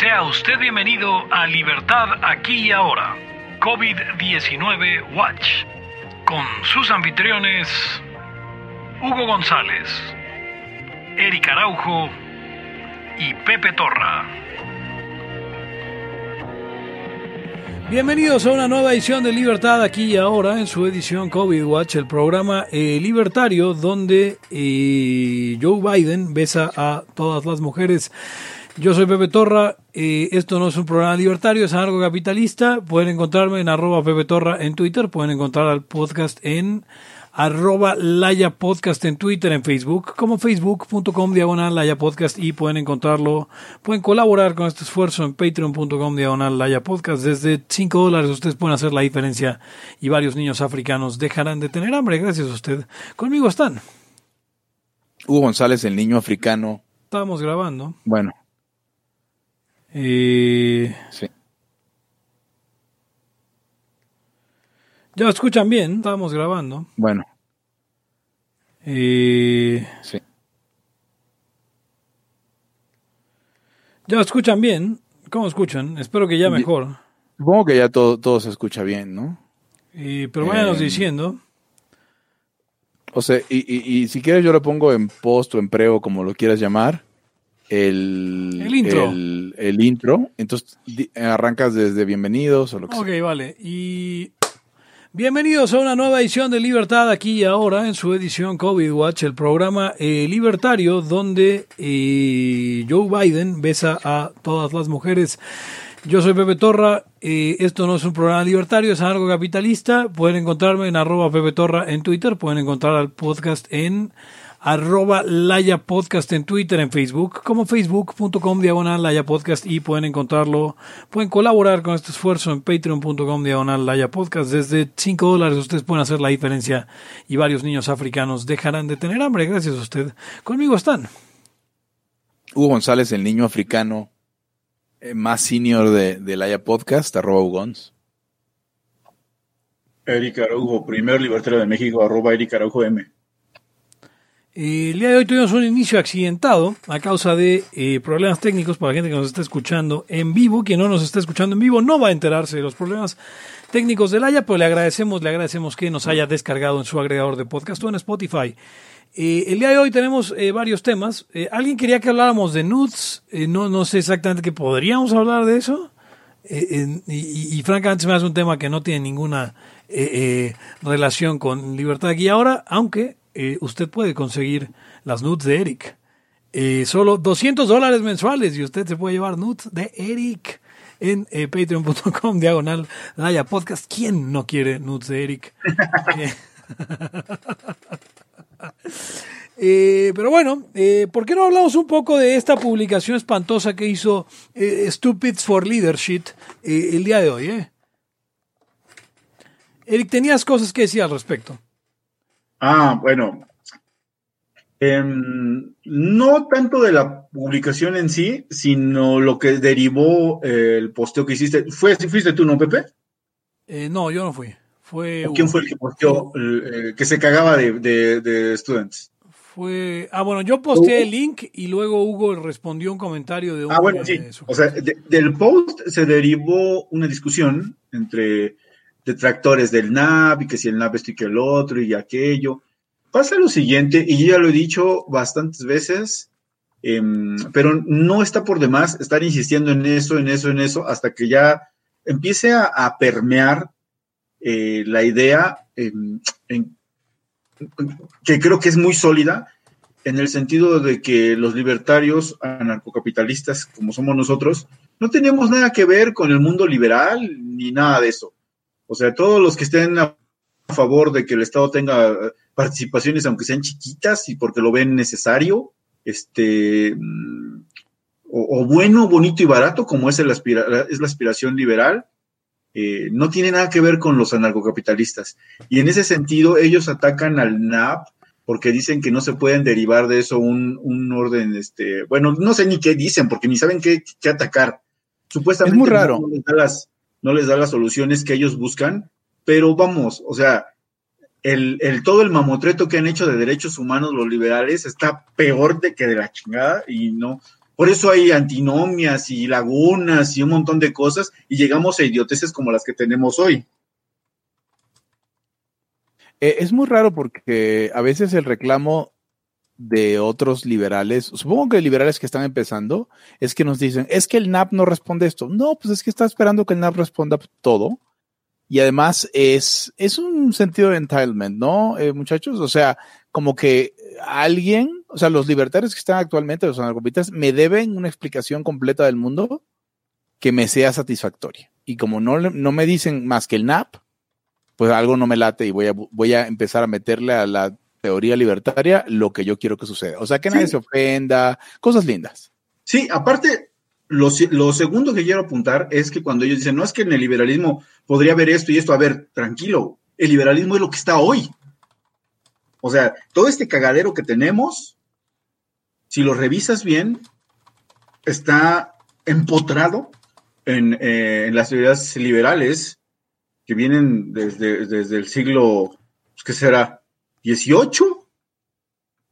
Sea usted bienvenido a Libertad aquí y ahora, COVID-19 Watch, con sus anfitriones Hugo González, Eric Araujo y Pepe Torra. Bienvenidos a una nueva edición de Libertad aquí y ahora en su edición COVID Watch, el programa eh, libertario donde eh, Joe Biden besa a todas las mujeres. Yo soy Pepe Torra, eh, esto no es un programa libertario, es algo capitalista. Pueden encontrarme en arroba Pepe Torra en Twitter, pueden encontrar al podcast en arroba Laya Podcast en Twitter, en Facebook, como facebook.com diagonal Laya Podcast y pueden encontrarlo, pueden colaborar con este esfuerzo en patreon.com diagonal Laya Podcast. Desde 5 dólares ustedes pueden hacer la diferencia y varios niños africanos dejarán de tener hambre gracias a usted. Conmigo están. Hugo González, el niño africano. Estábamos grabando. Bueno. Eh, sí. Ya lo escuchan bien, estábamos grabando. Bueno. Eh, Sí. ya lo escuchan bien. ¿Cómo escuchan? Espero que ya mejor. Supongo que ya todo, todo se escucha bien, ¿no? Eh, pero váyanos Eh, diciendo. O sea, y, y- y si quieres yo le pongo en post o en pre o como lo quieras llamar, el, El intro. El, el intro. Entonces arrancas desde bienvenidos o lo que Ok, sea. vale. Y bienvenidos a una nueva edición de Libertad aquí y ahora en su edición COVID Watch, el programa eh, libertario donde eh, Joe Biden besa a todas las mujeres. Yo soy Pepe Torra, eh, esto no es un programa libertario, es algo capitalista. Pueden encontrarme en arroba Pepe Torra en Twitter, pueden encontrar al podcast en arroba Laya Podcast en Twitter, en Facebook, como facebook.com diagonal Laya Podcast y pueden encontrarlo, pueden colaborar con este esfuerzo en patreon.com diagonal Laya Podcast. Desde 5 dólares ustedes pueden hacer la diferencia y varios niños africanos dejarán de tener hambre gracias a usted. Conmigo están. Hugo González, el niño africano eh, más senior de, de Laya Podcast, arroba Hugons. Eric Araujo, primer libertario de México, arroba Eric Araujo M. El día de hoy tuvimos un inicio accidentado a causa de eh, problemas técnicos para la gente que nos está escuchando en vivo. Quien no nos está escuchando en vivo no va a enterarse de los problemas técnicos del Haya, pero le agradecemos, le agradecemos que nos haya descargado en su agregador de podcast o en Spotify. Eh, el día de hoy tenemos eh, varios temas. Eh, ¿Alguien quería que habláramos de nudes? No, no sé exactamente que podríamos hablar de eso. Y, francamente se me hace un tema que no tiene ninguna eh, relación con libertad aquí y ahora, aunque eh, usted puede conseguir las nudes de Eric. Eh, solo 200 dólares mensuales y usted se puede llevar nudes de Eric en eh, patreon.com diagonal Laya Podcast. ¿Quién no quiere nudes de Eric? Pero bueno, ¿por qué no hablamos un poco de esta publicación espantosa que hizo eh, Stupids for Leadership el día de hoy? Eric, tenías cosas que decir al respecto. Ah, bueno. Em, no tanto de la publicación en sí, sino lo que derivó eh, el posteo que hiciste. ¿Fue, ¿Fuiste tú, no, Pepe? Eh, no, yo no fui. Fue, ¿O quién fue el que posteó el- el que se cagaba de, de, de students? Fue, ah, bueno, yo posteé el link y luego Hugo respondió un comentario de un Ah, bueno, sí. de O sea, de- del post se derivó una discusión entre detractores del NAP y que si el NAP esto y que el otro y aquello. Pasa lo siguiente, y yo ya lo he dicho bastantes veces, em, pero no está por demás estar insistiendo en eso, en eso, en eso, hasta que ya empiece a, a permear eh, la idea em, en- que creo que es muy sólida en el sentido de que los libertarios anarcocapitalistas, como somos nosotros, no tenemos nada que ver con el mundo liberal ni nada de eso. O sea, todos los que estén a favor de que el Estado tenga eh, participaciones, aunque sean chiquitas y porque lo ven necesario, este, mm, o, o bueno, bonito y barato, como es, el aspira- es la aspiración liberal, eh, no tiene nada que ver con los anarcocapitalistas. Y en ese sentido, ellos atacan al NAP porque dicen que no se pueden derivar de eso un, un orden, este, bueno, no sé ni qué dicen, porque ni saben qué, qué atacar. Supuestamente Es muy raro. No, les da las, no les da las soluciones que ellos buscan, pero vamos, o sea, el, todo el mamotreto que han hecho de derechos humanos los liberales está peor de que de la chingada y no, Por eso hay antinomias y lagunas y un montón de cosas y llegamos a idioteces como las que tenemos hoy. Eh, es muy raro porque a veces el reclamo de otros liberales, supongo que liberales que están empezando, es que nos dicen, es que el NAP no responde esto. No, pues es que está esperando que el NAP responda todo. Y además es, es un sentido de entitlement, ¿no, eh, muchachos? O sea, como que alguien, o sea, los libertarios que están actualmente, los anarcopistas, me deben una explicación completa del mundo que me sea satisfactoria. Y como no, no me dicen más que el NAP, pues algo no me late y voy a, voy a empezar a meterle a la teoría libertaria lo que yo quiero que suceda. O sea, que nadie se ofenda, cosas lindas. Sí, aparte, lo, lo, segundo que quiero apuntar es que cuando ellos dicen, no es que en el liberalismo podría haber esto y esto, a ver, tranquilo, el liberalismo es lo que está hoy. O sea, todo este cagadero que tenemos, si lo revisas bien, está empotrado en, eh, en las teorías liberales que vienen desde, desde el siglo, pues, ¿qué será? 18,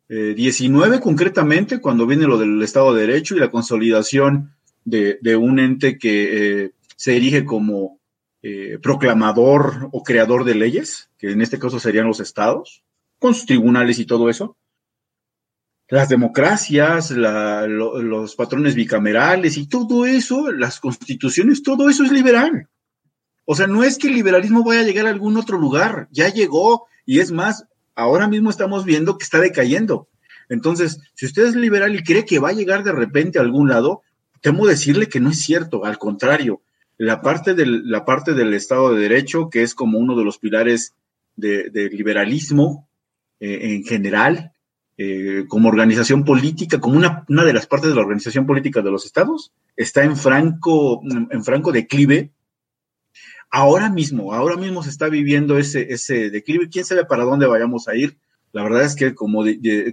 eh, 19 concretamente, cuando viene lo del Estado de Derecho y la consolidación de, un ente que eh, se erige como eh, proclamador o creador de leyes, que en este caso serían los estados, con sus tribunales y todo eso. Las democracias, los patrones bicamerales y todo eso, las constituciones, todo eso es liberal. O sea, no es que el liberalismo vaya a llegar a algún otro lugar, ya llegó y es más, ahora mismo estamos viendo que está decayendo. Entonces, si usted es liberal y cree que va a llegar de repente a algún lado, temo decirle que no es cierto, al contrario, la parte del, la parte del Estado de Derecho, que es como uno de los pilares del de liberalismo eh, en general, eh, como organización política, como una, una de las partes de la organización política de los estados, está en franco, en franco declive Ahora mismo, ahora mismo se está viviendo ese, ese declive. ¿Quién sabe para dónde vayamos a ir? La verdad es que como,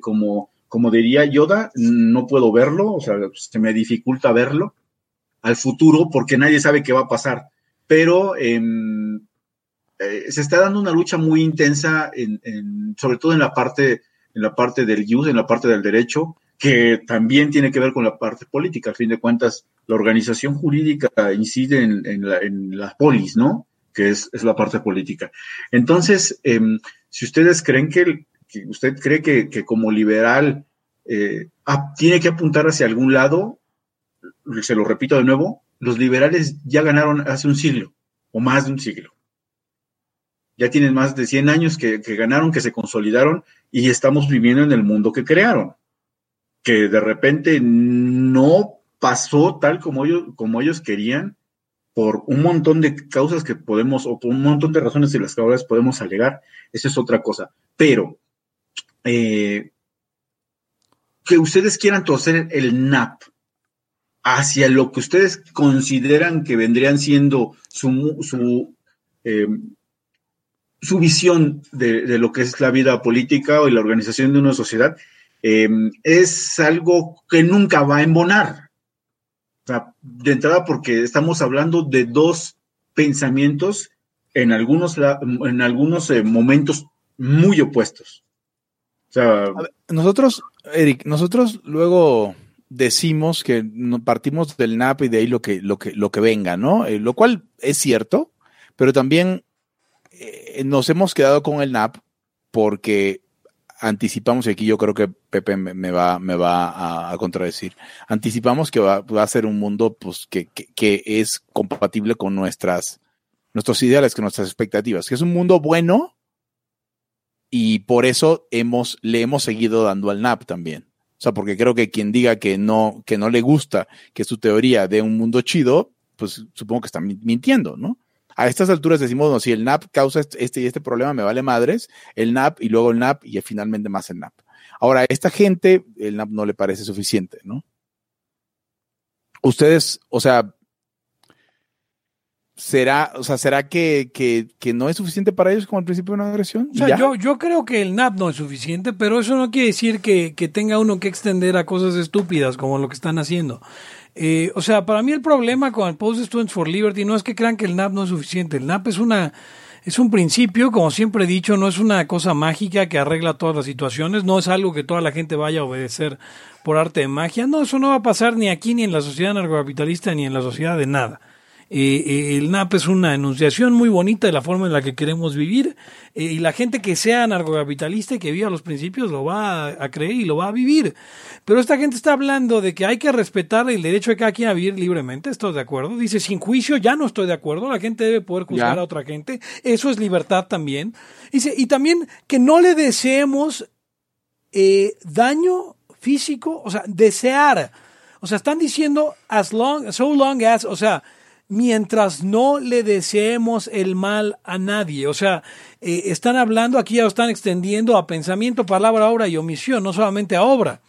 como, como diría Yoda, no puedo verlo, o sea, se me dificulta verlo al futuro porque nadie sabe qué va a pasar. Pero eh, eh, se está dando una lucha muy intensa, en, en, sobre todo en la parte, en la parte del use, en la parte del derecho, que también tiene que ver con la parte política. Al fin de cuentas, la organización jurídica incide en, la, en polis, ¿no? Que es, es la parte política. Entonces, eh, si ustedes creen que, que usted cree que, que como liberal eh, tiene que apuntar hacia algún lado, se lo repito de nuevo, los liberales ya ganaron hace un siglo o más de un siglo. Ya tienen más de 100 años que, que ganaron, que se consolidaron y estamos viviendo en el mundo que crearon que de repente no pasó tal como ellos, como ellos querían por un montón de causas que podemos, o por un montón de razones de las que podemos alegar, esa es otra cosa. Pero eh, que ustedes quieran torcer el NAP hacia lo que ustedes consideran que vendrían siendo su, su, eh, su visión de, de, lo que es la vida política o la organización de una sociedad, eh, es algo que nunca va a embonar. O sea, de entrada porque estamos hablando de dos pensamientos en algunos, en algunos eh, momentos muy opuestos. O sea, nosotros, Eric, nosotros luego decimos que partimos del NAP y de ahí lo que, lo que, lo que venga, ¿no? Eh, lo cual es cierto, pero también nos hemos quedado con el NAP porque anticipamos, y aquí yo creo que Pepe me, va, me va a, contradecir, anticipamos que va, va, a ser un mundo pues, que, que, que, es compatible con nuestras, nuestros ideales, con nuestras expectativas, que es un mundo bueno y por eso hemos, le hemos seguido dando al NAP también. O sea, porque creo que quien diga que no, que no le gusta que su teoría de un mundo chido, pues supongo que está mintiendo, ¿no? A estas alturas decimos, no, si el NAP causa este y este problema, me vale madres, el NAP y luego el NAP y finalmente más el NAP. Ahora, a esta gente el NAP no le parece suficiente, ¿no? Ustedes, o sea, ¿será, o sea, ¿será que, que, que no es suficiente para ellos como el principio de una agresión? O sea, yo, yo creo que el NAP no es suficiente, pero eso no quiere decir que, que tenga uno que extender a cosas estúpidas como lo que están haciendo. Eh, o sea, para mí el problema con el Post Students for Liberty no es que crean que el NAP no es suficiente. El NAP es una Es un principio, como siempre he dicho, no es una cosa mágica que arregla todas las situaciones, no es algo que toda la gente vaya a obedecer por arte de magia. No, eso no va a pasar ni aquí, ni en la sociedad narcocapitalista, ni en la sociedad de nada. Eh, eh, el NAP es una enunciación muy bonita de la forma en la que queremos vivir eh, y la gente que sea narcocapitalista y que viva los principios lo va a, creer y lo va a vivir. Pero esta gente está hablando de que hay que respetar el derecho de cada quien a vivir libremente, estoy de acuerdo. Dice, sin juicio ya no estoy de acuerdo, la gente debe poder juzgar a otra gente, eso es libertad también. Dice, y también que no le deseemos daño físico, o sea, desear. O sea, están diciendo as long, so long as, o sea, mientras no le deseemos el mal a nadie. O sea, eh, están hablando, aquí ya lo están extendiendo a pensamiento, palabra, obra y omisión, no solamente a obra.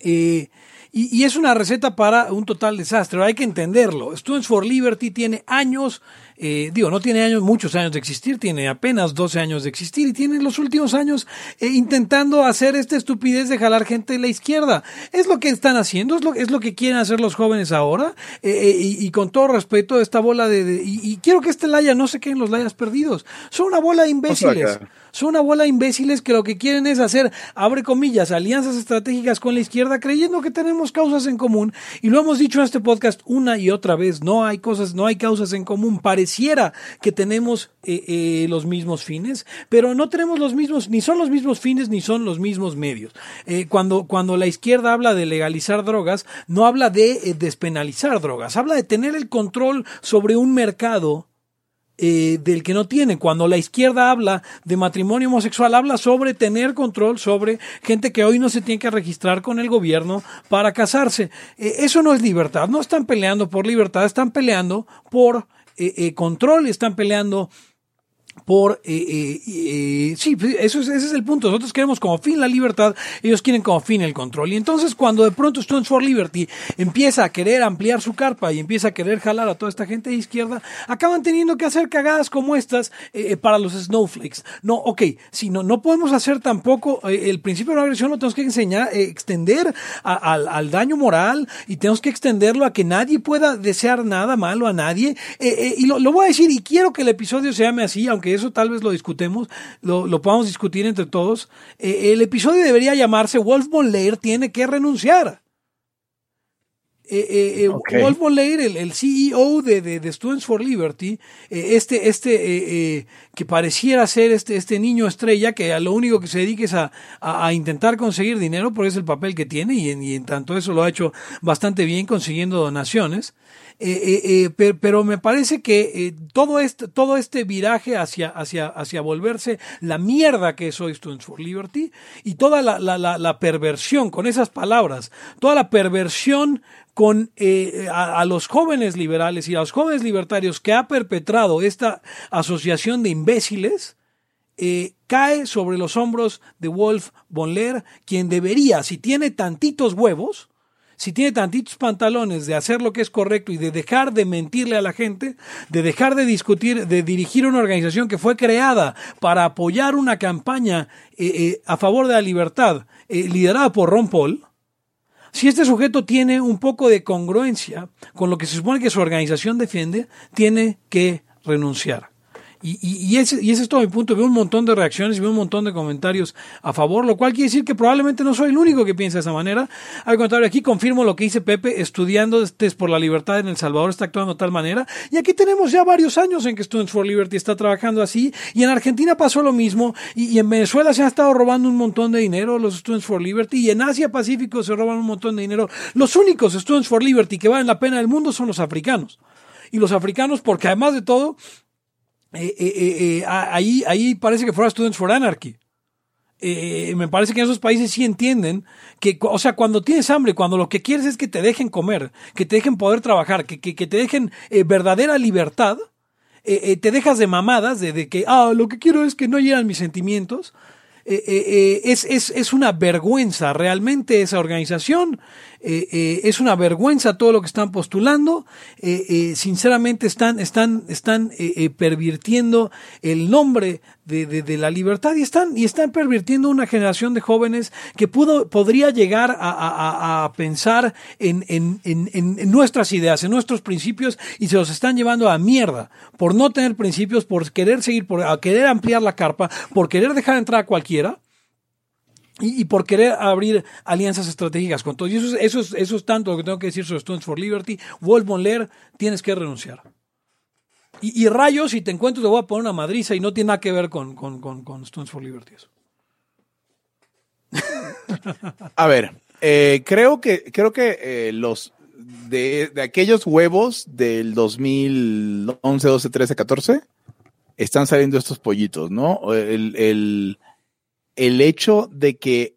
Eh, y, es una receta para un total desastre. Hay que entenderlo. Students for Liberty tiene años, eh, digo, no tiene años, muchos años de existir, tiene apenas 12 años de existir y tiene los últimos años eh, intentando hacer esta estupidez de jalar gente de la izquierda. Es lo que están haciendo, es lo, es lo que quieren hacer los jóvenes ahora. Eh, y, con todo respeto, esta bola de. y, quiero que este Laya no se queden los Layas perdidos. Son una bola de imbéciles. Son una bola de imbéciles que lo que quieren es hacer, abre comillas, alianzas estratégicas con la izquierda creyendo que tenemos causas en común. Y lo hemos dicho en este podcast una y otra vez, no hay cosas, no hay causas en común. Pareciera que tenemos eh, eh, los mismos fines, pero no tenemos los mismos, ni son los mismos fines, ni son los mismos medios. Eh, cuando, cuando la izquierda habla de legalizar drogas, no habla de despenalizar drogas, habla de tener el control sobre un mercado del que no tiene. Cuando la izquierda habla de matrimonio homosexual, habla sobre tener control sobre gente que hoy no se tiene que registrar con el gobierno para casarse. Eso no es libertad. No están peleando por libertad, están peleando por eh, control, están peleando por eh, eh, eh, sí pues, eso es, ese es el punto. Nosotros queremos como fin la libertad ellos quieren como fin el control. Y entonces cuando de pronto Students for Liberty empieza a querer ampliar su carpa y empieza a querer jalar a toda esta gente de izquierda acaban teniendo que hacer cagadas como estas eh, para los snowflakes. No ok si no no podemos hacer tampoco el principio de la agresión lo tenemos que enseñar extender al, al, daño moral y tenemos que extenderlo a que nadie pueda desear nada malo a nadie. Y lo, lo voy a decir y quiero que el episodio se llame así aunque que eso tal vez lo discutemos, lo, lo podamos discutir entre todos. Eh, el episodio debería llamarse Wolf Leer tiene que renunciar. Eh, eh, Wolf von Leer, el, CEO de, de, Students for Liberty, este, este que pareciera ser este, este niño estrella que a lo único que se dedica es a, a, intentar conseguir dinero, porque es el papel que tiene y en, y en tanto eso lo ha hecho bastante bien consiguiendo donaciones. Eh, eh, eh, pero, me parece que todo, este, todo este viraje hacia, hacia, hacia volverse la mierda que es hoy Students for Liberty y toda la, la, perversión con esas palabras, toda la perversión con a, los jóvenes liberales y a los jóvenes libertarios que ha perpetrado esta asociación de imbéciles, cae sobre los hombros de Wolf von Leer, quien debería, si tiene tantitos huevos, si tiene tantitos pantalones de hacer lo que es correcto y de dejar de mentirle a la gente, de dejar de discutir, de dirigir una organización que fue creada para apoyar una campaña eh, eh, a favor de la libertad, eh, liderada por Ron Paul, si este sujeto tiene un poco de congruencia con lo que se supone que su organización defiende, tiene que renunciar. Y, y, ese, y ese es todo mi punto. Veo un montón de reacciones y veo un montón de comentarios a favor, lo cual quiere decir que probablemente no soy el único que piensa de esa manera. Al contrario, aquí confirmo lo que dice Pepe, estudiando este por la libertad en El Salvador está actuando de tal manera. Y aquí tenemos ya varios años en que Students for Liberty está trabajando así. Y en Argentina pasó lo mismo. Y, y en Venezuela se ha estado robando un montón de dinero los Students for Liberty. Y en Asia Pacífico se roban un montón de dinero. Los únicos Students for Liberty que valen la pena del mundo son los africanos. Y los africanos, porque además de todo, eh, eh, eh, ahí, ahí parece que fuera Students for Anarchy. me parece que en esos países sí entienden que, o sea, cuando tienes hambre, cuando lo que quieres es que te dejen comer, que te dejen poder trabajar, que, que, te dejen verdadera libertad, te dejas de mamadas, de, que, ah, lo que quiero es que no llegan mis sentimientos. es, es, es, una vergüenza realmente esa organización, es una vergüenza todo lo que están postulando, sinceramente están, están, están pervirtiendo el nombre de, de, la libertad y están, y están pervirtiendo una generación de jóvenes que pudo, podría llegar a, a, pensar en, en, en, en, nuestras ideas, en nuestros principios y se los están llevando a mierda por no tener principios, por querer seguir, por querer ampliar la carpa, por querer dejar entrar a cualquiera y, por querer abrir alianzas estratégicas con todos. Y eso es, eso, es, eso es tanto lo que tengo que decir sobre Students for Liberty. Wolf Leer, tienes que renunciar. Y, rayos, si te encuentro, te voy a poner una madriza y no tiene nada que ver con, con, con, for Liberty. A ver, eh, creo que, creo que eh, los de, de, aquellos huevos del 2011, 12, 13, 14 están saliendo estos pollitos, ¿no? El, el, el hecho de que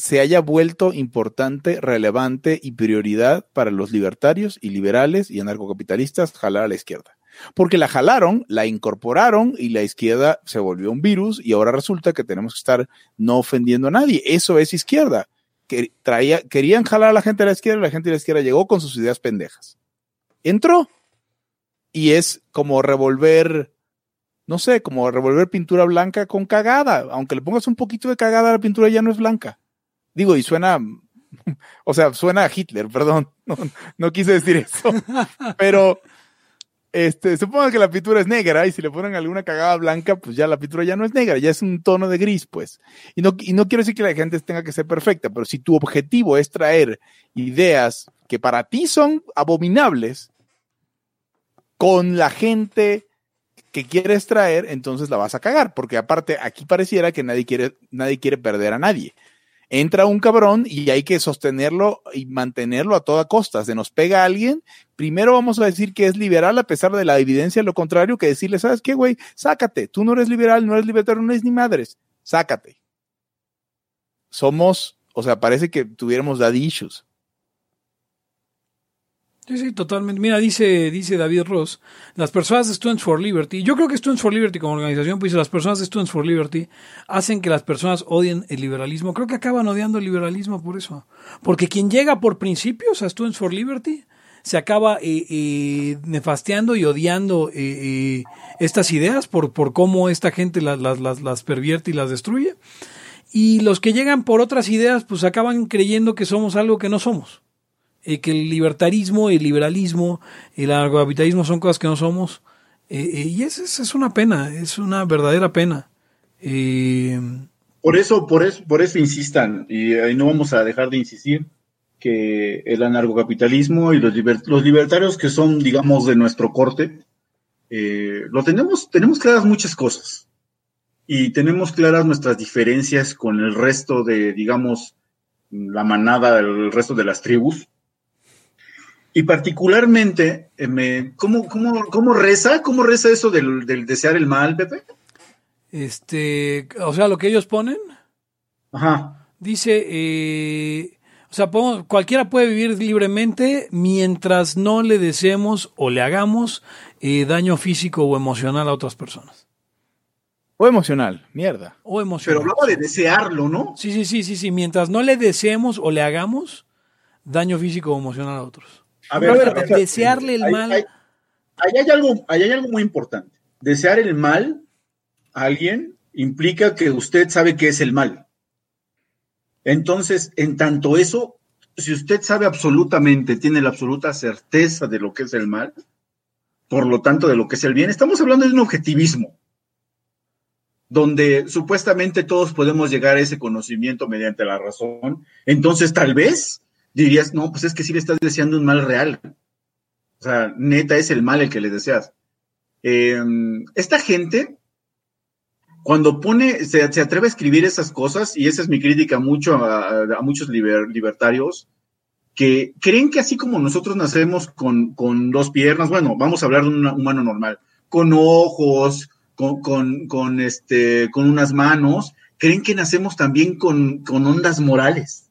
se haya vuelto importante, relevante y prioridad para los libertarios y liberales y anarcocapitalistas jalar a la izquierda. Porque la jalaron, la incorporaron y la izquierda se volvió un virus y ahora resulta que tenemos que estar no ofendiendo a nadie. Eso es izquierda. Que traía, querían jalar a la gente de la izquierda y la gente de la izquierda llegó con sus ideas pendejas. Entró. Y es como revolver no sé, como revolver pintura blanca con cagada. Aunque le pongas un poquito de cagada, la pintura ya no es blanca. Digo, y suena, o sea, suena a Hitler, perdón, no, quise decir eso. Pero, este, supongo que la pintura es negra y si le ponen alguna cagada blanca, pues ya la pintura ya no es negra, ya es un tono de gris, pues. Y no, y no quiero decir que la gente tenga que ser perfecta, pero si tu objetivo es traer ideas que para ti son abominables con la gente que quieres traer, entonces la vas a cagar, porque aparte aquí pareciera que nadie quiere, nadie quiere perder a nadie. Entra un cabrón y hay que sostenerlo y mantenerlo a toda costa. Se nos pega alguien, primero vamos a decir que es liberal a pesar de la evidencia lo contrario, que decirle, ¿sabes qué, güey? Sácate, tú no eres liberal, no eres libertario, no eres ni madres, sácate. Somos, o sea, parece que tuviéramos daddy issues. Sí, sí, totalmente. Mira, dice, dice David Ross, las personas de Students for Liberty, yo creo que Students for Liberty como organización, pues las personas de Students for Liberty hacen que las personas odien el liberalismo. Creo que acaban odiando el liberalismo por eso. Porque quien llega por principios a Students for Liberty se acaba eh, eh, nefasteando y odiando eh, estas ideas por, por cómo esta gente las, las, las pervierte y las destruye. Y los que llegan por otras ideas, pues acaban creyendo que somos algo que no somos. Eh, que el libertarismo, el liberalismo, el anarcocapitalismo son cosas que no somos. Eh, eh, y es, es, una pena, es una verdadera pena. por eso, por eso, por eso insistan, y ahí no vamos a dejar de insistir, que el anarcocapitalismo y los, los libertarios que son, digamos, de nuestro corte, lo tenemos, tenemos claras muchas cosas. Y tenemos claras nuestras diferencias con el resto de, digamos, la manada del resto de las tribus. Y particularmente, eh, me, ¿cómo, cómo, reza? ¿Cómo reza eso del, desear el mal, Pepe? Este, o sea, lo que ellos ponen. Ajá. Dice, eh, o sea, cualquiera puede vivir libremente mientras no le deseemos o le hagamos eh, daño físico o emocional a otras personas. O emocional, mierda. O emocional. Pero hablaba de desearlo, ¿no? Sí, sí, sí, sí, sí. Mientras no le deseemos o le hagamos daño físico o emocional a otros. A ver, desearle el mal. Hay, hay, algo, hay algo muy importante. Desear el mal a alguien implica que usted sabe qué es el mal. Entonces, en tanto eso, si usted sabe absolutamente, tiene la absoluta certeza de lo que es el mal, por lo tanto de lo que es el bien, estamos hablando de un objetivismo, donde supuestamente todos podemos llegar a ese conocimiento mediante la razón. Entonces, tal vez dirías, no, pues es que sí le estás deseando un mal real. O sea, neta es el mal el que le deseas. Em, esta gente, cuando pone, se, atreve a escribir esas cosas, y esa es mi crítica mucho a, muchos libertarios, que creen que así como nosotros nacemos con, dos piernas, bueno, vamos a hablar de un humano normal, con ojos, con, este, con unas manos, creen que nacemos también con, con ondas morales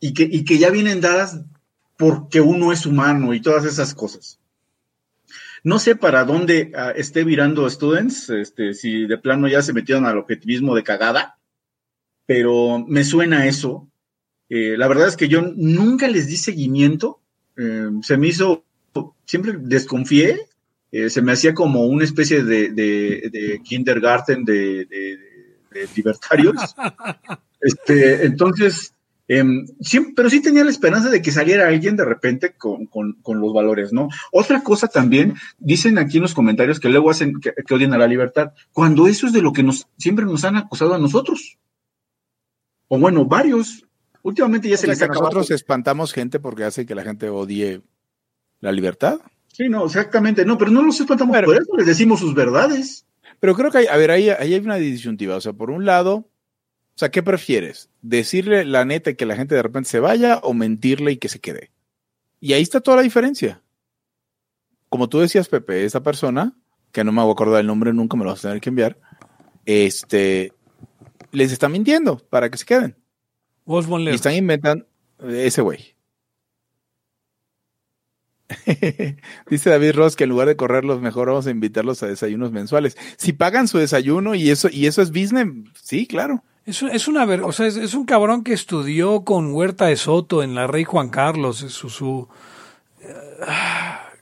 y que, que ya vienen dadas porque uno es humano y todas esas cosas. no sé para dónde ah, esté virando Students, este, si de plano ya se metieron al objetivismo de cagada, pero me suena eso. Eh, la verdad es que yo nunca les di seguimiento. Eh, se me hizo, siempre desconfié. Eh, se me hacía como una especie de, de, kindergarten de, de, libertarios. este, entonces, em, pero sí tenía la esperanza de que saliera alguien de repente con, con, los valores, ¿no? Otra cosa también, dicen aquí en los comentarios que luego hacen que, que, odian a la libertad, cuando eso es de lo que nos siempre nos han acusado a nosotros. O bueno, varios. Últimamente ya se les ha Nosotros espantamos gente porque hace que la gente odie la libertad. Sí, no, exactamente. No, pero no los espantamos por eso, les decimos sus verdades. Pero creo que hay, a ver, ahí, ahí hay una disyuntiva. O sea, por un lado, o sea, ¿qué prefieres? ¿Decirle la neta y que la gente de repente se vaya o mentirle y que se quede? Y ahí está toda la diferencia. Como tú decías, Pepe, esa persona, que no me voy a acordar el nombre nunca, me lo vas a tener que enviar, este, les está mintiendo para que se queden. Y están inventando ese güey. Dice David Ross que en lugar de correrlos, mejor vamos a invitarlos a desayunos mensuales. Si pagan su desayuno y eso, y eso es business, sí, claro. Es, es una o sea, es, un cabrón que estudió con Huerta de Soto en la Rey Juan Carlos. Su, su uh,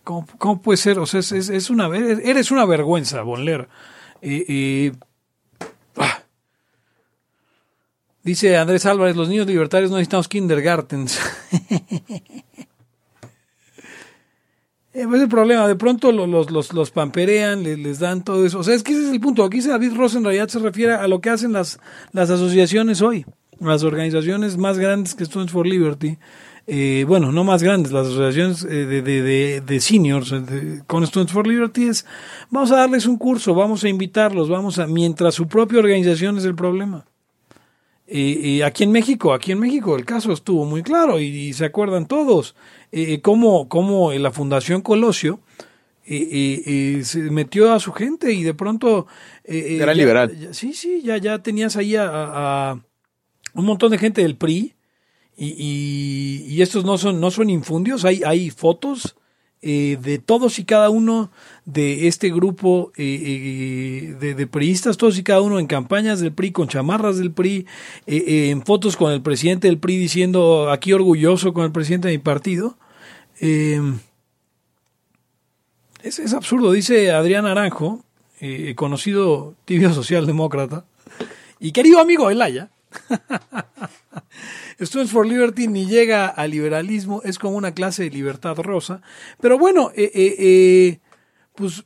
¿cómo, puede ser? O sea, es, es, una eres una vergüenza, Bonler. y ah, Dice Andrés Álvarez, los niños libertarios no necesitamos kindergartens. Eh, es el problema, de pronto los, los, los pamperean, les, dan todo eso. O sea, es que ese es el punto. Aquí David Ross en realidad se refiere a lo que hacen las, las asociaciones hoy, las organizaciones más grandes que Students for Liberty. Eh, bueno, no más grandes, las asociaciones eh, de, de, de, seniors con Students for Liberty es, vamos a darles un curso, vamos a invitarlos, vamos a, mientras su propia organización es el problema. Y, aquí en México, aquí en México el caso estuvo muy claro y, se acuerdan todos eh, cómo, cómo la Fundación Colosio eh, se metió a su gente y de pronto... Era liberal. sí, sí, ya, ya tenías ahí a, un montón de gente del PRI y, y, estos no son, no son infundios, hay, hay fotos eh, de todos y cada uno de este grupo eh, eh, de, de, priistas, todos y cada uno en campañas del PRI, con chamarras del PRI, en fotos con el presidente del PRI diciendo aquí orgulloso con el presidente de mi partido. Es, es, absurdo, dice Adrián Aranjo, conocido tibio socialdemócrata y querido amigo Elaya. Students for Liberty ni llega al liberalismo, es como una clase de libertad rosa. Pero bueno, eh, eh, eh, pues,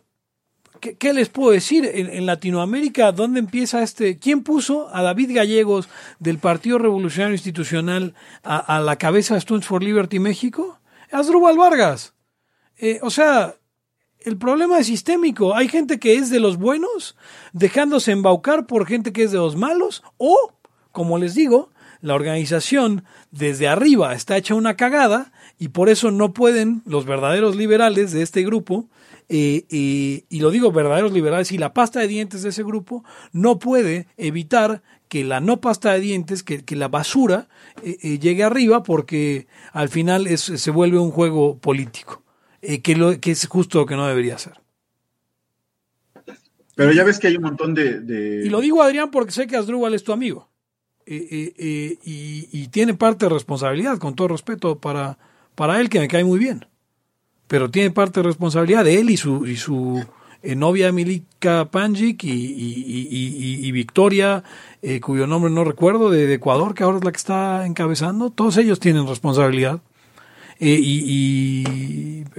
¿qué, les puedo decir? En, Latinoamérica, ¿dónde empieza este? ¿Quién puso a David Gallegos del Partido Revolucionario Institucional a, la cabeza de Students for Liberty México? Asdrúbal Vargas. o sea, el problema es sistémico. Hay gente que es de los buenos, dejándose embaucar por gente que es de los malos, o, como les digo, la organización desde arriba está hecha una cagada y por eso no pueden los verdaderos liberales de este grupo, eh, eh, y lo digo verdaderos liberales, y la pasta de dientes de ese grupo no puede evitar que la no pasta de dientes, que, la basura eh, llegue arriba porque al final se vuelve un juego político, que, lo, que es justo lo que no debería ser. Pero ya ves que hay un montón de... Y lo digo Adrián porque sé que Asdrúbal es tu amigo. Eh, eh, y, tiene parte de responsabilidad, con todo respeto para, para él, que me cae muy bien. Pero tiene parte de responsabilidad de él y su, y su eh, novia Milika Panjic y, Victoria, cuyo nombre no recuerdo, de, Ecuador, que ahora es la que está encabezando. Todos ellos tienen responsabilidad. y,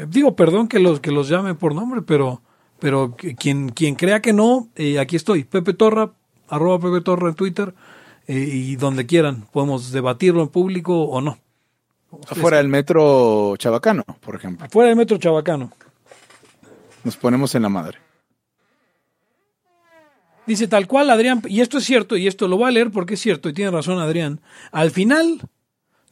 digo, perdón que los, que los llame por nombre, pero, pero quien, quien crea que no, aquí estoy. Pepe Torra, arroba Pepe Torra en Twitter eh, y donde quieran. Podemos debatirlo en público o no. Afuera del metro Chabacano, por ejemplo. Afuera del metro Chabacano. Nos ponemos en la madre. Dice tal cual Adrián, y esto es cierto, y esto lo va a leer porque es cierto, y tiene razón Adrián. Al final,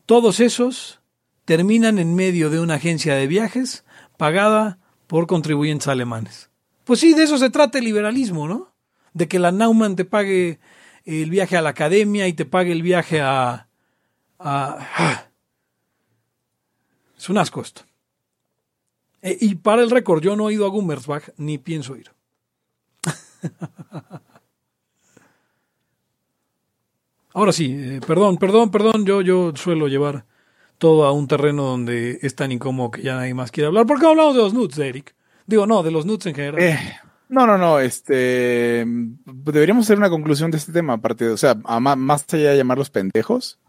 todos esos terminan en medio de una agencia de viajes pagada por contribuyentes alemanes. Pues sí, de eso se trata el liberalismo, ¿no? De que la Naumann te pague el viaje a la academia y te pague el viaje a, a... Es un asco esto. Eh, y para el récord, yo no he ido a Gummersbach ni pienso ir. Ahora sí, eh, perdón, perdón, perdón, yo, yo suelo llevar todo a un terreno donde es tan incómodo que ya nadie más quiere hablar. ¿Por qué hablamos de los nuts, Eric? Digo, no, de los nuts en general. Eh, no, no, no, este, deberíamos hacer una conclusión de este tema, aparte, o sea, más allá de llamarlos pendejos,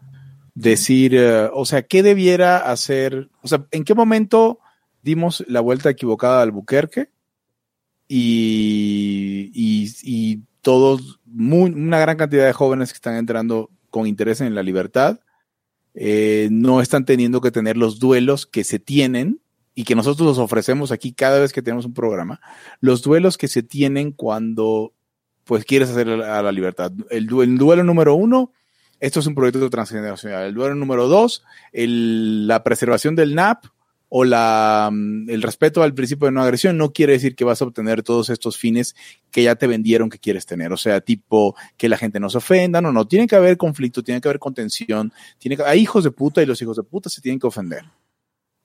decir, eh, o sea, ¿qué debiera hacer? O sea, ¿en qué momento dimos la vuelta equivocada al Albuquerque? Y, y, y todos, una gran cantidad de jóvenes que están entrando con interés en la libertad, eh, no están teniendo que tener los duelos que se tienen y que nosotros los ofrecemos aquí cada vez que tenemos un programa, los duelos que se tienen cuando pues quieres hacer a la libertad. El, duelo número uno, esto es un proyecto transgeneracional. El duelo número dos, la preservación del NAP o la, mm, el respeto al principio de no agresión no quiere decir que vas a obtener todos estos fines que ya te vendieron que quieres tener. O sea, tipo que la gente no se ofenda, no, no, tiene que haber conflicto, tiene que haber contención, tiene hay hijos de puta y los hijos de puta se tienen que ofender.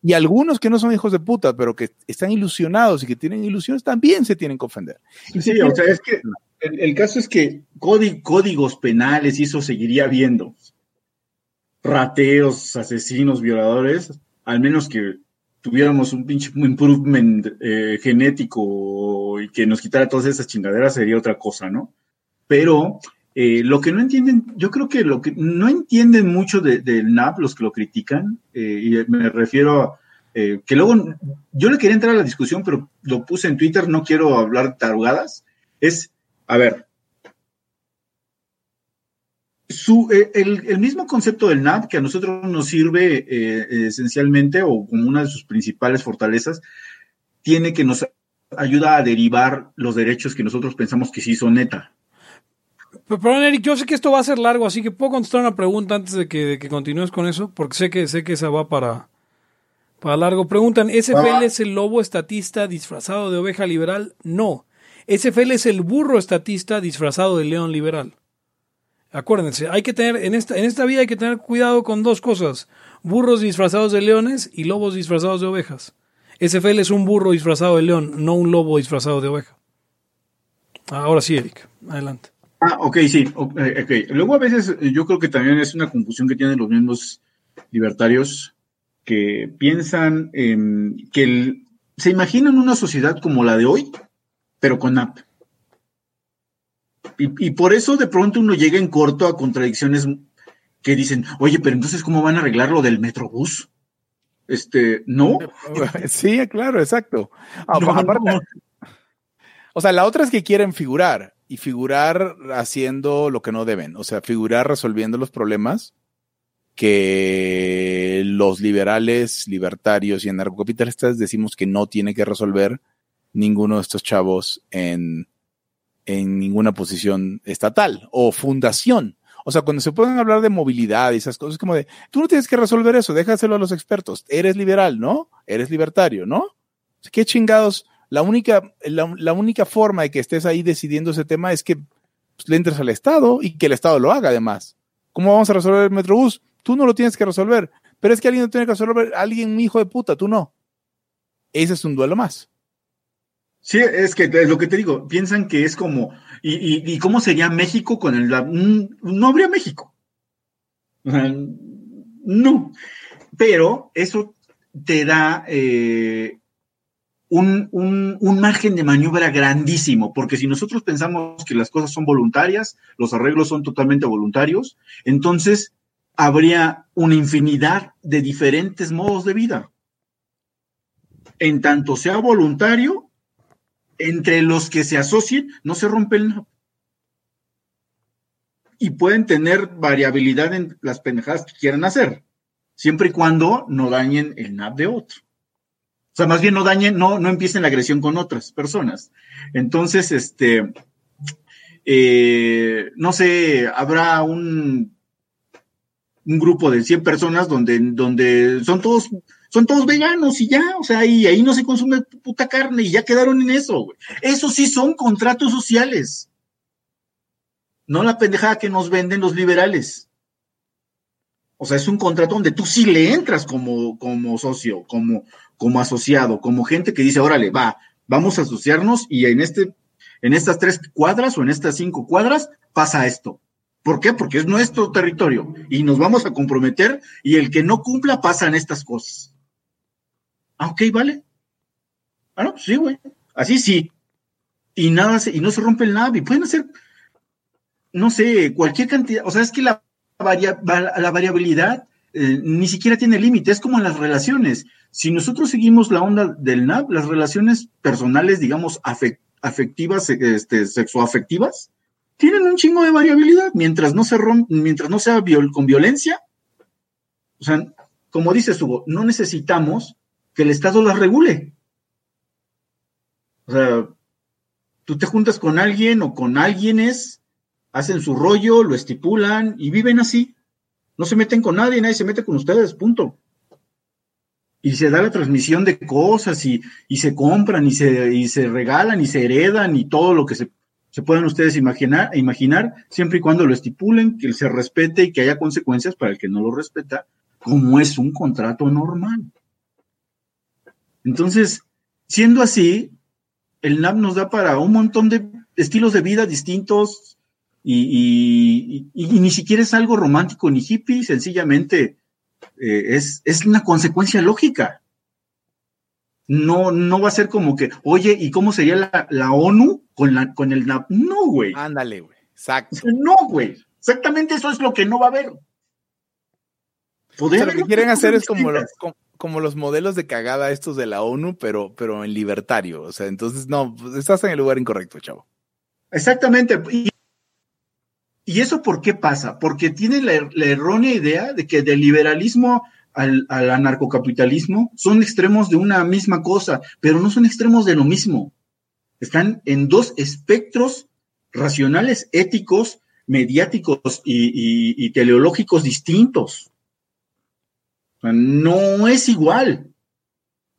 Y algunos que no son hijos de puta, pero que están ilusionados y que tienen ilusiones, también se tienen que ofender. Sí, o sea, es que el, caso es que códigos penales y eso seguiría habiendo. Rateos, asesinos, violadores, al menos que tuviéramos un pinche improvement eh, genético y que nos quitara todas esas chingaderas sería otra cosa, ¿no? Pero eh, lo que no entienden, yo creo que lo que no entienden mucho del NAP, los que lo critican, eh, y me refiero a que luego yo le quería entrar a la discusión, pero lo puse en Twitter, no quiero hablar tarugadas, es, a ver, su, el, mismo concepto del NAP que a nosotros nos sirve esencialmente o como una de sus principales fortalezas, tiene que nos ayuda a derivar los derechos que nosotros pensamos que sí son neta. Perdón, Eric, yo sé que esto va a ser largo, así que puedo contestar una pregunta antes de que, continúes con eso, porque sé que sé que esa va para, para largo. Preguntan, ¿SFL es el lobo estatista disfrazado de oveja liberal? No. SFL es el burro estatista disfrazado de león liberal. Acuérdense, hay que tener, en esta, en esta vida hay que tener cuidado con dos cosas. Burros disfrazados de leones y lobos disfrazados de ovejas. SFL es un burro disfrazado de león, no un lobo disfrazado de oveja. Ahora sí, Eric, adelante. Ah, ok, sí, okay. Luego a veces eh, yo creo que también es una confusión que tienen los mismos libertarios que piensan que se imaginan una sociedad como la de hoy, pero con app. Y, por eso de pronto uno llega en corto a contradicciones que dicen, oye, pero entonces, ¿cómo van a arreglar lo del Metrobús? Este, ¿no? Sí, claro, exacto. Ah, o sea, la otra es que quieren figurar y figurar haciendo lo que no deben, o sea, figurar resolviendo los problemas que los liberales, libertarios y anarcocapitalistas decimos que no tiene que resolver ninguno de estos chavos en, en ninguna posición estatal o fundación. O sea, cuando se pueden hablar de movilidad y esas cosas, como de, tú no tienes que resolver eso, déjaselo a los expertos. Eres liberal, ¿no? Eres libertario, ¿no? ¿Qué chingados? La única, la, única forma de que estés ahí decidiendo ese tema es que pues, le entres al Estado y que el Estado lo haga además. ¿Cómo vamos a resolver el Metrobús? Tú no lo tienes que resolver. Pero es que alguien no tiene que resolver, alguien, un hijo de puta, tú no. Ese es un duelo más. Sí, es que es lo que te digo, piensan que es como, ¿y, y, cómo sería México con el... No habría México. no. Pero eso te da eh, un, un, margen de maniobra grandísimo, porque si nosotros pensamos que las cosas son voluntarias, los arreglos son totalmente voluntarios, entonces habría una infinidad de diferentes modos de vida. En tanto sea voluntario, entre los que se asocien, no se rompe el NAP. Y pueden tener variabilidad en las pendejadas que quieran hacer, siempre y cuando no dañen el NAP de otro. O sea, más bien no dañen, no, no empiecen la agresión con otras personas. Entonces, este, eh, no sé, habrá un, un grupo de 100 personas donde, donde son todos, son todos veganos y ya, o sea, y ahí no se consume puta carne y ya quedaron en eso, güey. Eso sí son contratos sociales. No la pendejada que nos venden los liberales. O sea, es un contrato donde tú sí le entras como, como socio, como, como asociado, como gente que dice, órale, va, vamos a asociarnos y en este, en estas tres cuadras o en estas cinco cuadras pasa esto. ¿Por qué? Porque es nuestro territorio y nos vamos a comprometer y el que no cumpla pasan estas cosas. Ah, ok, vale. Ah, no, pues sí, güey. Así sí. Y nada, y no se rompe el NAV y pueden hacer, no sé, cualquier cantidad. O sea, es que la, la variabilidad eh, ni siquiera tiene límite. Es como en las relaciones. Si nosotros seguimos la onda del NAV, las relaciones personales, digamos, afectivas, este, sexoafectivas, tienen un chingo de variabilidad mientras no se mientras no sea con violencia. O sea, como dices Hugo, no necesitamos que el Estado las regule. O sea, tú te juntas con alguien o con alguienes, hacen su rollo, lo estipulan y viven así. No se meten con nadie, nadie se mete con ustedes, punto. Y se da la transmisión de cosas y, y se compran y se, y se regalan y se heredan y todo lo que se se pueden ustedes imaginar, imaginar, siempre y cuando lo estipulen, que se respete y que haya consecuencias para el que no lo respeta, como es un contrato normal. Entonces, siendo así, el NAP nos da para un montón de estilos de vida distintos y, ni siquiera es algo romántico ni hippie, sencillamente eh, es, es una consecuencia lógica. No, no va a ser como que, oye, ¿y cómo sería la, la ONU con, la, con el NAP. No, güey. Ándale, güey. Exacto. No, güey. Exactamente eso es lo que no va a haber. lo que quieren hacer es como, como, los modelos de cagada estos de la ONU, pero, pero en libertario. O sea, entonces, no, estás en el lugar incorrecto, chavo. Exactamente. Y, eso por qué pasa? Porque tiene la, errónea idea de que del liberalismo al, al anarcocapitalismo son extremos de una misma cosa, pero no son extremos de lo mismo. Están en dos espectros racionales, éticos, mediáticos y, teleológicos distintos. no es igual.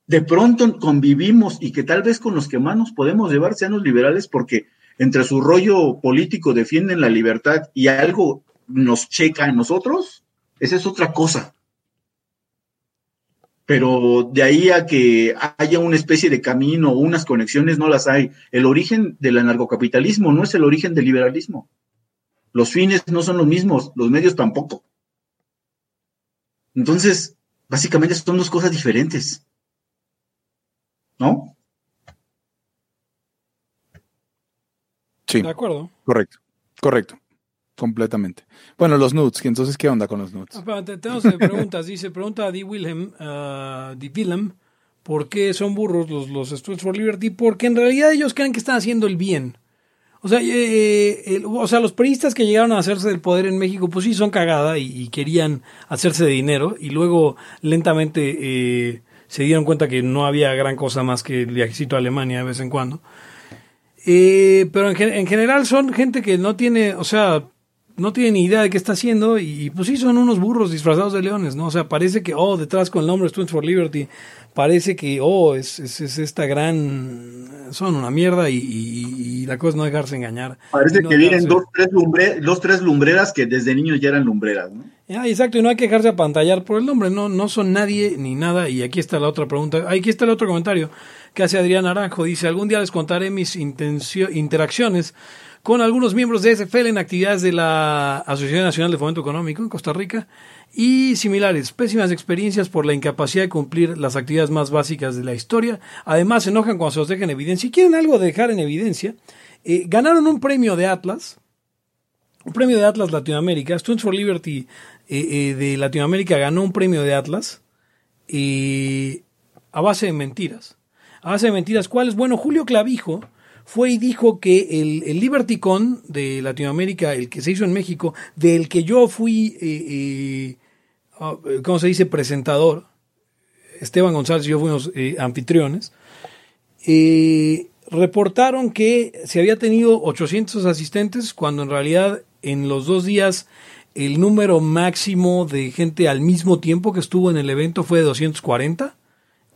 De pronto convivimos y que tal vez con los que más nos podemos llevar sean los liberales porque entre su rollo político defienden la libertad y algo nos checa a nosotros, esa es otra cosa pero de ahí a que haya una especie de camino o unas conexiones, no las hay. El origen del anarcocapitalismo no es el origen del liberalismo. Los fines no son los mismos, los medios tampoco. Entonces, básicamente son dos cosas diferentes. ¿No? Sí. De acuerdo. Correcto, correcto. Completamente. Bueno, los nudes, entonces, ¿qué onda con los nudes? Ah, tenemos eh, preguntas. Dice, pregunta a Di Wilhelm, uh, Willem, ¿por qué son burros los, los Students for Liberty? Porque en realidad ellos creen que están haciendo el bien. O sea, eh, o sea, los periodistas que llegaron a hacerse del poder en México, pues sí, son cagada y, querían hacerse de dinero y luego lentamente eh, se dieron cuenta que no había gran cosa más que el viajecito a Alemania de vez en cuando. Pero en, en general son gente que no tiene, o sea, no tiene ni idea de qué está haciendo y pues sí son unos burros disfrazados de leones, ¿no? O sea, parece que, oh, detrás con el nombre Students for Liberty, parece que, oh, es, es, esta gran, son una mierda y, la cosa es no dejarse engañar. Parece que vienen dos tres, dos, tres lumbreras que desde niños ya eran lumbreras, ¿no? Ah, exacto, y no hay que dejarse apantallar por el nombre, no, no son nadie ni nada y aquí está la otra pregunta, aquí está el otro comentario que hace Adrián Naranjo, dice, algún día les contaré mis interacciones con algunos miembros de SFL en actividades de la Asociación Nacional de Fomento Económico en Costa Rica y similares. Pésimas experiencias por la incapacidad de cumplir las actividades más básicas de la historia. Además, se enojan cuando se los dejan en evidencia. Si quieren algo de dejar en evidencia, eh, ganaron un premio de Atlas, un premio de Atlas Latinoamérica. Students for Liberty eh, eh, de Latinoamérica ganó un premio de Atlas a base de mentiras. De mentiras, ¿cuáles? Bueno, Julio Clavijo fue y dijo que el, el LibertyCon de Latinoamérica, el que se hizo en México, del que yo fui, eh, eh, ah, ¿cómo se dice?, presentador, Esteban González y yo fuimos eh, anfitriones, reportaron que se había tenido 800 asistentes cuando en realidad en los dos días el número máximo de gente al mismo tiempo que estuvo en el evento fue de 240.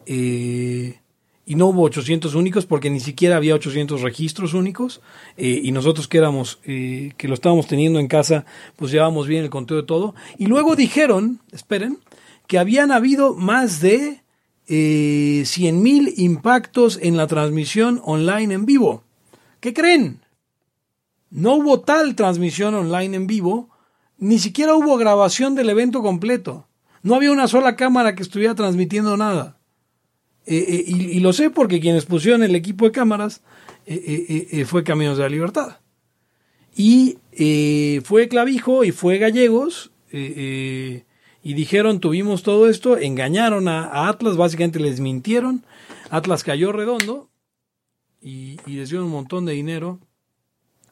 Eh, y no hubo 800 únicos porque ni siquiera había 800 registros únicos eh, y nosotros que éramos, eh, que lo estábamos teniendo en casa, pues llevábamos bien el conteo de todo. Y luego dijeron, esperen, que habían habido más de eh, 100 mil impactos en la transmisión online en vivo. ¿Qué creen? No hubo tal transmisión online en vivo, ni siquiera hubo grabación del evento completo. No había una sola cámara que estuviera transmitiendo nada. Eh, eh, y, lo sé porque quienes pusieron el equipo de cámaras eh, fue Caminos de la Libertad. Y fue Clavijo y fue Gallegos. y dijeron, tuvimos todo esto, engañaron a, Atlas, básicamente les mintieron. Atlas cayó redondo y, les dieron un montón de dinero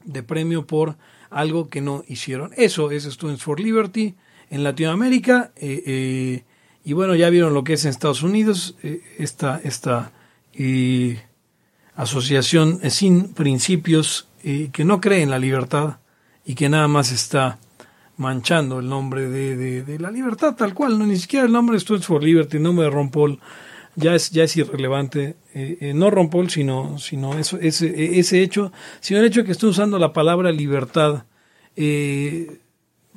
de premio por algo que no hicieron. Eso es Students for Liberty en Latinoamérica. Y bueno, ya vieron lo que es en Estados Unidos, eh, esta, esta eh, asociación sin principios eh, que no cree en la libertad y que nada más está manchando el nombre de, de, la libertad tal cual, no ni siquiera el nombre de Students for Liberty, el nombre de Ron Paul ya es, ya es irrelevante, no Ron Paul, sino, sino eso, ese, ese hecho, sino el hecho de que estén usando la palabra libertad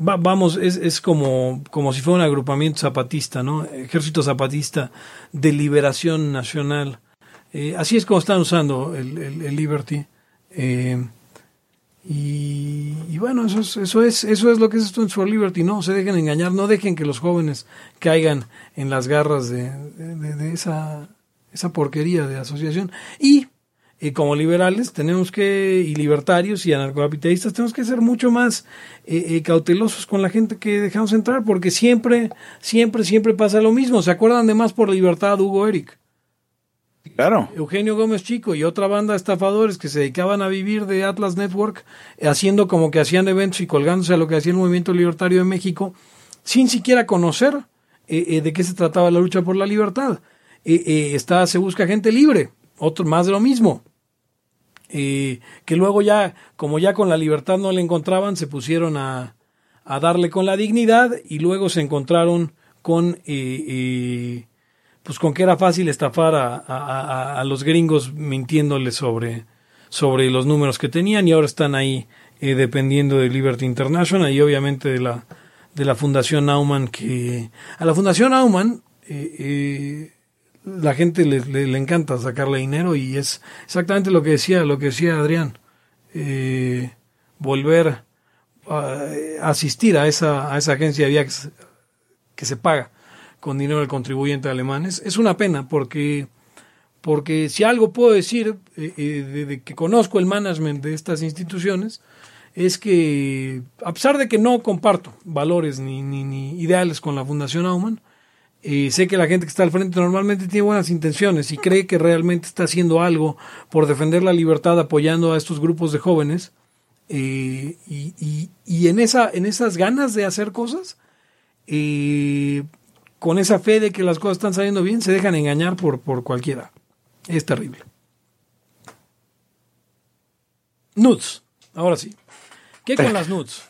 vamos, es, es como, como si fuera un agrupamiento zapatista, ¿no? Ejército Zapatista de Liberación Nacional. Eh, así es como están usando el, el, Liberty. Eh, y, bueno, eso es, eso es, eso es lo que es Students for Liberty. No se dejen engañar, no dejen que los jóvenes caigan en las garras de, de, de esa, esa porquería de asociación. Y y como liberales tenemos que, y libertarios y anarcocapitalistas, tenemos que ser mucho más eh, eh, cautelosos con la gente que dejamos entrar, porque siempre, siempre, siempre pasa lo mismo. ¿Se acuerdan de más por libertad, Hugo Eric? Claro. Eugenio Gómez Chico y otra banda de estafadores que se dedicaban a vivir de Atlas Network, haciendo como que hacían eventos y colgándose a lo que hacía el movimiento libertario de México, sin siquiera conocer eh, de qué se trataba la lucha por la libertad. está, se busca gente libre, otro más de lo mismo que luego ya, como ya con la libertad no le encontraban, se pusieron a, a darle con la dignidad y luego se encontraron con, eh, eh, pues con que era fácil estafar a, a, a, los gringos mintiéndoles sobre, sobre los números que tenían y ahora están ahí eh, dependiendo de Liberty International y obviamente de la, de la Fundación Nauman que a la Fundación Nauman la gente le, le, encanta sacarle dinero y es exactamente lo que decía, lo que decía Adrián. Eh, volver a asistir a esa, a esa agencia de viajes que se paga con dinero del contribuyente alemán. Es, una pena porque, porque si algo puedo decir eh, eh, de, que conozco el management de estas instituciones, es que a pesar de que no comparto valores ni, ni, ni ideales con la Fundación Aumann, y sé que la gente que está al frente normalmente tiene buenas intenciones y cree que realmente está haciendo algo por defender la libertad apoyando a estos grupos de jóvenes. Eh, y, y, en, esa, en esas ganas de hacer cosas, eh, con esa fe de que las cosas están saliendo bien, se dejan engañar por, por cualquiera. Es terrible. Nudes, ahora sí. ¿Qué con las nudes?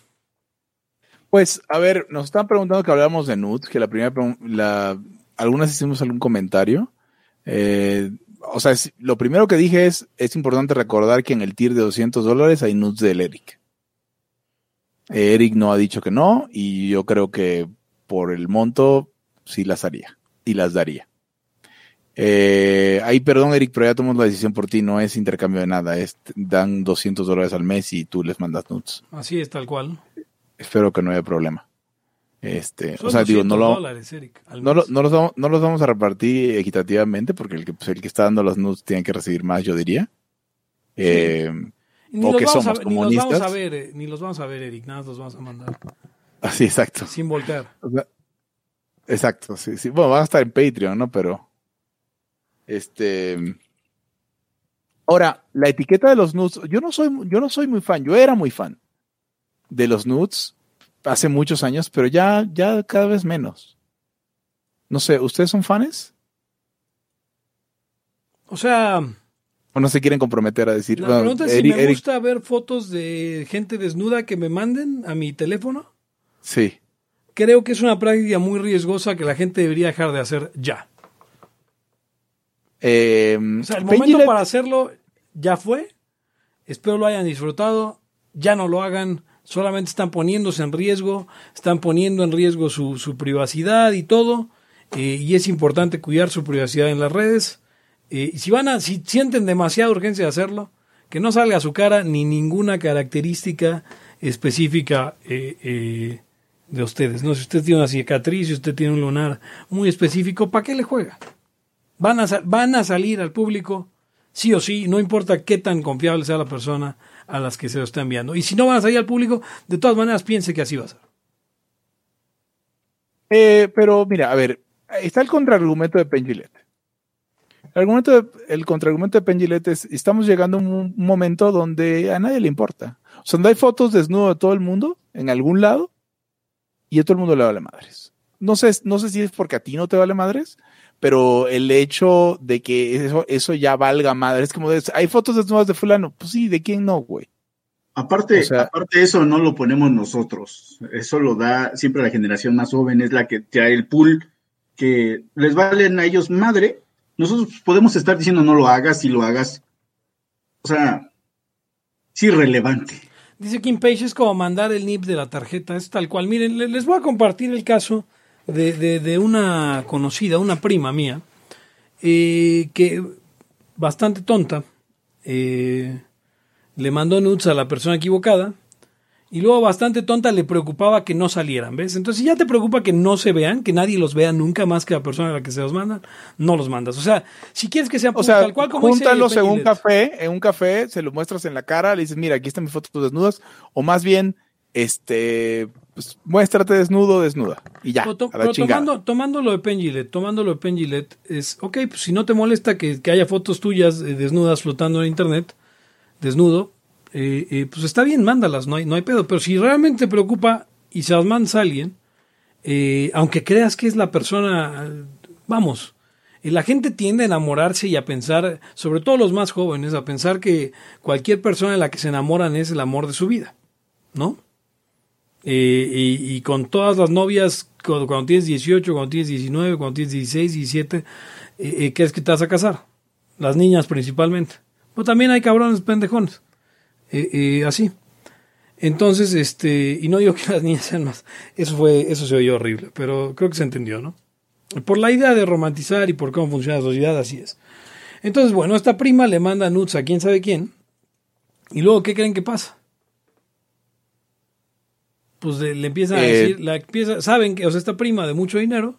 Pues, a ver, nos están preguntando que hablamos de nudes, que la primera, la, algunas hicimos algún comentario. Eh, o sea, lo primero que dije es, es importante recordar que en el tier de 200 dólares hay nudes del Eric. Eric no ha dicho que no y yo creo que por el monto sí las haría y las daría. Eh, ahí, perdón, Eric, pero ya tomamos la decisión por ti, no es intercambio de nada, es dan 200 dólares al mes y tú les mandas nudes. Así es, tal cual espero que no haya problema. Este, o sea, digo, no, lo, no, no, los vamos, no los vamos a repartir equitativamente porque el que, pues, el que está dando las nudes tiene que recibir más, yo diría. Eh, o que somos comunistas. Ni los, vamos a ver, eh, ni los vamos a ver, Eric, nada los vamos a mandar. Así, exacto. Sin voltear. exacto, sí, sí. Bueno, van a estar en Patreon, ¿no? Pero, este... Ahora, la etiqueta de los nudes, yo no soy, yo no soy muy fan, yo era muy fan de los nudes hace muchos años, pero ya, ya cada vez menos. No sé, ¿ustedes son fans? O sea... ¿O no se quieren comprometer a decir? La pregunta es si me gusta ver fotos de gente desnuda que me manden a mi teléfono. Sí. Creo que es una práctica muy riesgosa que la gente debería dejar de hacer ya. Eh, o sea, el momento para hacerlo ya fue. Espero lo hayan disfrutado. Ya no lo hagan. Solamente están poniéndose en riesgo. Están poniendo en riesgo su, su privacidad y todo. Eh, y es importante cuidar su privacidad en las redes. Eh, si van a, si sienten demasiada urgencia de hacerlo, que no salga a su cara ni ninguna característica específica eh, de ustedes. No, si usted tiene una cicatriz, si usted tiene un lunar muy específico, ¿para qué le juega? Van a, van a salir al público, sí o sí, no importa qué tan confiable sea la persona a las que se lo está enviando. Y si no van a salir al público, de todas maneras piense que así va a ser. Eh, pero mira, a ver, está el contraargumento de Pengilet. El, argumento el contraargumento de Pengilet es, estamos llegando a un momento donde a nadie le importa. O sea, donde hay fotos desnudo de todo el mundo, en algún lado, y a todo el mundo le vale madres. No sé, no sé si es porque a ti no te vale madres, pero el hecho de que eso, eso ya valga madres, es como de, hay fotos desnudas de fulano, pues sí, ¿de quién no, güey? Aparte, aparte de eso no lo ponemos nosotros, eso lo da siempre la generación más joven, es la que trae el pool que les valen a ellos madre, nosotros podemos estar diciendo no lo hagas y lo hagas, o sea, es irrelevante. Dice Kim Page, es como mandar el NIP de la tarjeta, es tal cual. Miren, les voy a compartir el caso de, una conocida, una prima mía, eh, que bastante tonta, eh, le mandó nudes a la persona equivocada y luego bastante tonta le preocupaba que no salieran, ¿ves? Entonces, si ya te preocupa que no se vean, que nadie los vea nunca más que la persona a la que se los mandan, no los mandas. O sea, si quieres que sea, o sea tal cual como júntalos en un café, en un café, se los muestras en la cara, le dices, mira, aquí están mis fotos desnudas, o más bien, este, pues muéstrate desnudo, desnuda, y ya. Pero, tomando, tomando lo de Pengilet, tomando lo de Pengilet, es, ok, pues si no te molesta que, que haya fotos tuyas eh, desnudas flotando en internet, desnudo, eh, eh, pues está bien, mándalas, no hay, no hay pedo. Pero si realmente te preocupa y se las mandas a alguien, eh, aunque creas que es la persona, vamos, la gente tiende a enamorarse y a pensar, sobre todo los más jóvenes, a pensar que cualquier persona en la que se enamoran es el amor de su vida, ¿no? Y, con todas las novias, cuando, tienes 18, cuando tienes 19, cuando tienes 16, 17, ¿qué es que te vas a casar? Las niñas principalmente. Pero también hay cabrones pendejones. Eh, eh, así. Entonces, este, y no digo que las niñas sean más, eso fue, eso se oyó horrible, pero creo que se entendió, ¿no? Por la idea de romantizar y por cómo funciona la sociedad, así es. Entonces, bueno, esta prima le manda nudes a quién sabe quién, y luego, ¿qué creen que pasa? Pues le, empiezan a eh, decir, la empieza, saben que, o sea, esta prima de mucho dinero,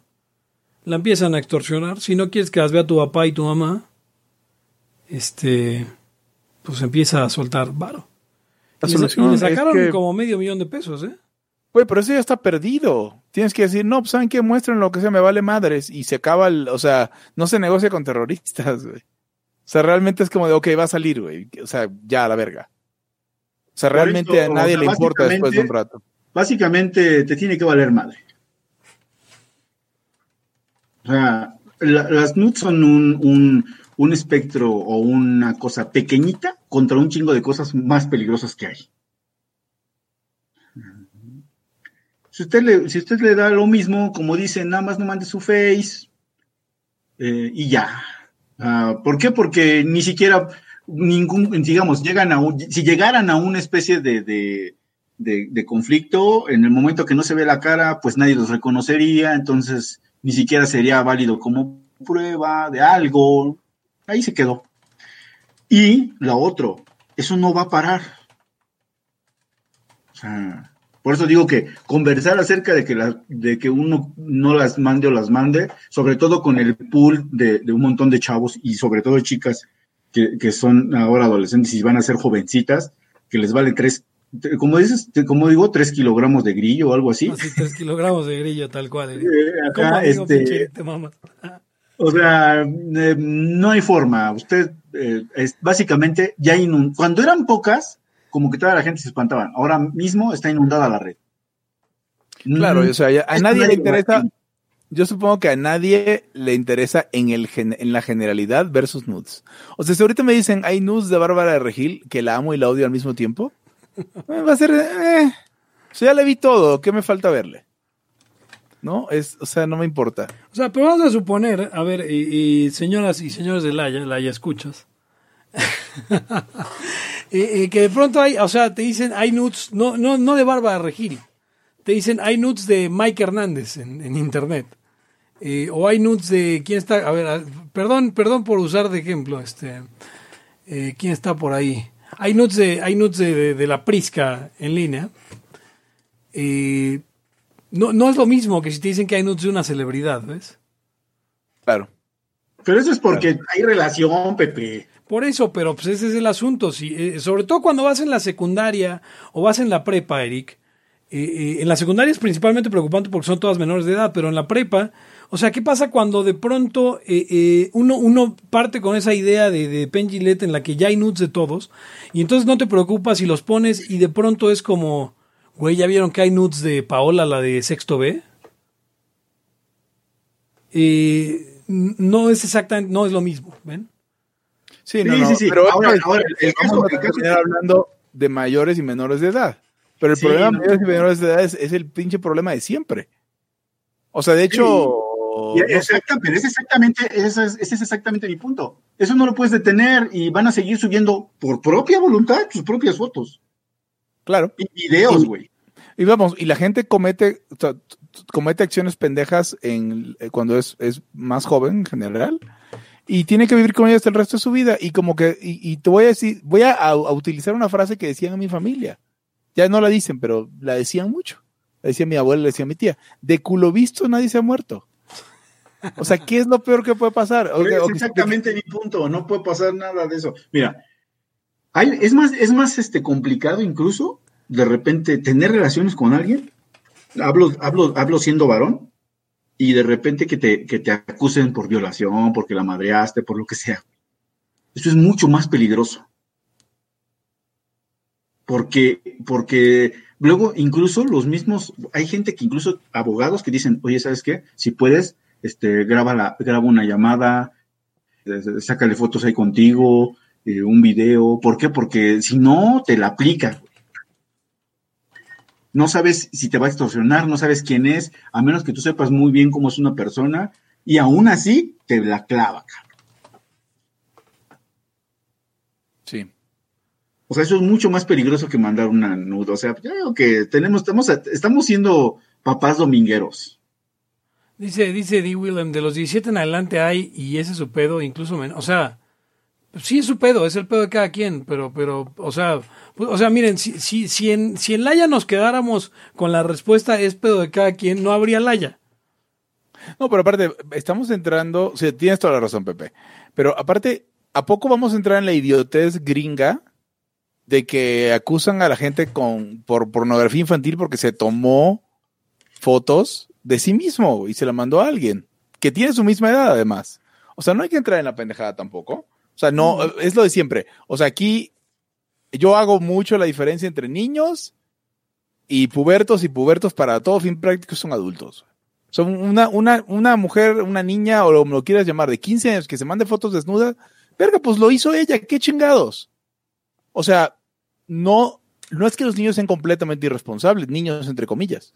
la empiezan a extorsionar. Si no quieres que las vea tu papá y tu mamá, este, pues empieza a soltar varo. La y, solución le, sacaron como medio millón de pesos, ¿eh? Güey, pero eso ya está perdido. Tienes que decir, no, pues saben que muestren lo que sea, me vale madres. Y se acaba el, o sea, no se negocia con terroristas, güey. O sea, realmente es como de, ok, va a salir, güey. O sea, ya a la verga. O sea, realmente a nadie le importa después de un rato. Básicamente te tiene que valer madre. O sea, las nudes son un, un espectro o una cosa pequeñita contra un chingo de cosas más peligrosas que hay. Si usted le, si usted le da lo mismo, como dicen, nada más no mande su face eh, y ya. Ah, ¿Por qué? Porque ni siquiera ningún, digamos, llegan a si llegaran a una especie de, de, conflicto, en el momento que no se ve la cara, pues nadie los reconocería, entonces ni siquiera sería válido como prueba de algo, Ahí se quedó. Y la otro, eso no va a parar. Por eso digo que conversar acerca de que, de que uno no las mande o las mande, sobre todo con el pool de, un montón de chavos y sobre todo chicas que, son ahora adolescentes y van a ser jovencitas, que les vale tres, como dices, como digo, tres kilogramos de grillo o algo así. Así, tres kilogramos de grillo, tal cual. Eh, acá, este, o sea, eh, no hay forma. Usted eh, es básicamente ya inundado. Cuando eran pocas, como que toda la gente se espantaban. Ahora mismo está inundada la red. Claro, o sea, a nadie le interesa. Yo supongo que a nadie le interesa en, el, en la generalidad versus nudes. O sea, si ahorita me dicen hay nudes de Bárbara de Regil, que la amo y la odio al mismo tiempo, eh, va a ser. Eh, o sea, ya le vi todo. ¿Qué me falta verle? ¿no? Es, o sea, no me importa. O sea, pero vamos a suponer, a ver, y, señoras y señores de Laia, Laia escuchas, y, que de pronto hay, o sea, te dicen, hay nudes, no, no, no de Bárbara Regil, te dicen, hay nudes de Mike Hernández en, internet. Eh, o hay nudes de quién está, a ver, perdón, perdón por usar de ejemplo, este, eh, quién está por ahí. Hay nudes de, hay nudes de, la Prisca en línea. Eh, no, no es lo mismo que si te dicen que hay nudes de una celebridad, ¿ves? Claro. Pero eso es porque hay relación, Pepe. Por eso, pero pues ese es el asunto. Si, eh, sobre todo cuando vas en la secundaria o vas en la prepa, Eric. Eh, eh, en la secundaria es principalmente preocupante porque son todas menores de edad, pero en la prepa, o sea, ¿qué pasa cuando de pronto uno, uno parte con esa idea de, de Penn en la que ya hay nudes de todos y entonces no te preocupas si los pones y de pronto es como Güey, ¿ya vieron que hay nudes de Paola, la de Sexto B? no es exactamente, no es lo mismo, ¿ven? Sí, no, sí, sí, Pero ahora, ahora vamos a hablando de mayores y menores de edad. Pero el problema de mayores y menores de edad es, el pinche problema de siempre. O sea, de hecho. Exactamente, es exactamente, ese es, ese es exactamente mi punto. Eso no lo puedes detener y van a seguir subiendo por propia voluntad sus propias fotos. Claro. Y videos, güey. Y, vamos, y la gente comete, comete acciones pendejas en, eh, cuando es, más joven en general y tiene que vivir con ellas el resto de su vida. Y como que, y, te voy a decir, voy a, utilizar una frase que decían a mi familia. Ya no la dicen, pero la decían mucho. La decía mi abuela, la decía mi tía. De culo visto nadie se ha muerto. O sea, ¿qué es lo peor que puede pasar? es exactamente mi punto. No puede pasar nada de eso. Mira, es más, es más este, complicado incluso de repente tener relaciones con alguien, hablo, hablo, hablo siendo varón, y de repente que te, que te acusen por violación, porque la madreaste, por lo que sea. Eso es mucho más peligroso. Porque, porque luego incluso los mismos, hay gente que incluso abogados que dicen, oye, ¿sabes qué? Si puedes, este, graba, la, graba una llamada, sácale fotos ahí contigo, eh, un video. ¿Por qué? Porque si no, te la aplica. No sabes si te va a extorsionar, no sabes quién es, a menos que tú sepas muy bien cómo es una persona, y aún así te la clava, Sí. O sea, eso es mucho más peligroso que mandar una nuda. O sea, veo que tenemos, estamos, estamos siendo papás domingueros. Dice, dice D. Willem, de los 17 en adelante hay, y ese es su pedo, incluso menos. O sea, Sí, es su pedo, es el pedo de cada quien, pero, pero, o sea, pues, o sea, miren, si, si, si en, si en Laya nos quedáramos con la respuesta es pedo de cada quien, no habría Laya. No, pero aparte, estamos entrando, o tienes toda la razón, Pepe, pero aparte, ¿a poco vamos a entrar en la idiotez gringa de que acusan a la gente con, por pornografía infantil porque se tomó fotos de sí mismo y se la mandó a alguien que tiene su misma edad además? O sea, no hay que entrar en la pendejada tampoco. O sea, no, es lo de siempre. O sea, aquí yo hago mucho la diferencia entre niños y pubertos y pubertos para todo fin práctico son adultos. Son una, una, una mujer, una niña, o lo, lo quieras llamar, de 15 años que se mande fotos desnudas, verga, pues lo hizo ella, qué chingados. O sea, no, no es que los niños sean completamente irresponsables, niños entre comillas.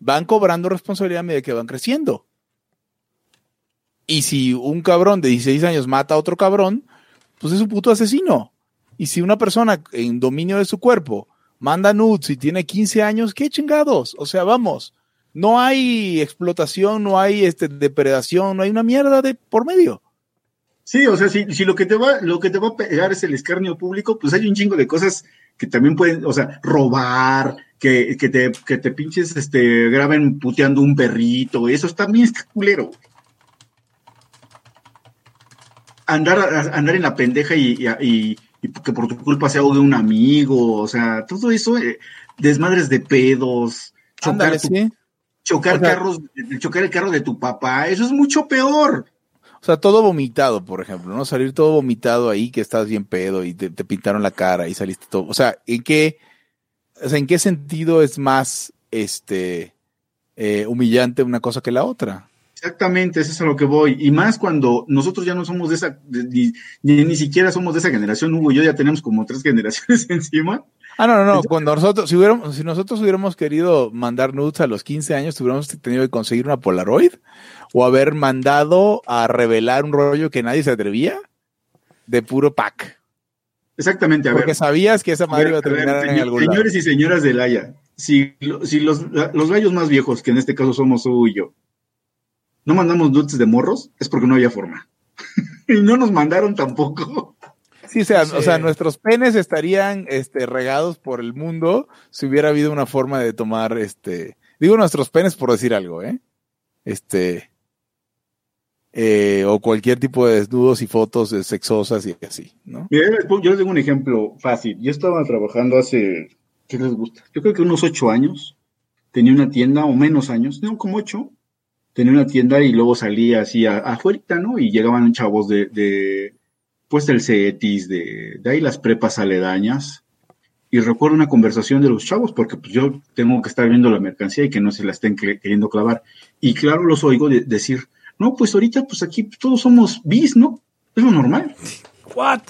Van cobrando responsabilidad a medida que van creciendo. Y si un cabrón de 16 años mata a otro cabrón, pues es un puto asesino. Y si una persona en dominio de su cuerpo manda nudes y tiene 15 años, qué chingados. O sea, vamos, no hay explotación, no hay este, depredación, no hay una mierda de por medio. Sí, o sea, si, si lo que te va, lo que te va a pegar es el escarnio público, pues hay un chingo de cosas que también pueden, o sea, robar, que, que te, que te pinches, este, graben puteando un perrito, eso también está culero andar, andar en la pendeja y, que por tu culpa se ahogue un amigo, o sea, todo eso, eh, desmadres de pedos, chocar, chocar carros, chocar el carro de tu papá, eso es mucho peor. O sea, todo vomitado, por ejemplo, ¿no? Salir todo vomitado ahí, que estás bien pedo y te, pintaron la cara y saliste todo. O sea, ¿en qué, o sea, ¿en qué sentido es más, este, eh, humillante una cosa que la otra? Exactamente, eso es a lo que voy. Y más cuando nosotros ya no somos de esa, ni, ni, siquiera somos de esa generación, Hugo y yo ya tenemos como tres generaciones encima. Ah, no, no, no. Cuando nosotros, si, hubiéramos, si nosotros hubiéramos querido mandar nudes a los 15 años, hubiéramos tenido que conseguir una Polaroid o haber mandado a revelar un rollo que nadie se atrevía de puro pack. Exactamente, a Porque sabías que esa madre iba a terminar en algún lado. Señores y señoras del Haya, si, si los, los gallos más viejos, que en este caso somos tú y yo, no mandamos nudes de morros, es porque no había forma. y no nos mandaron tampoco. Sí, o sea, o sea, nuestros penes estarían este, regados por el mundo si hubiera habido una forma de tomar, este, digo nuestros penes por decir algo, ¿eh? Este, eh, o cualquier tipo de desnudos y fotos sexosas y así. Mira, yo les digo un ejemplo fácil. Yo estaba trabajando hace, ¿qué les gusta? Yo creo que unos ocho años. Tenía una tienda, o menos años, no, como ocho. Tenía una tienda y luego salía así afuera, ¿no? Y llegaban chavos de, de pues del CETIS, de, de ahí las prepas aledañas, y recuerdo una conversación de los chavos, porque pues yo tengo que estar viendo la mercancía y que no se la estén queriendo clavar. Y claro, los oigo decir, no, pues ahorita pues aquí todos somos bis, ¿no? Es lo normal. ¿What?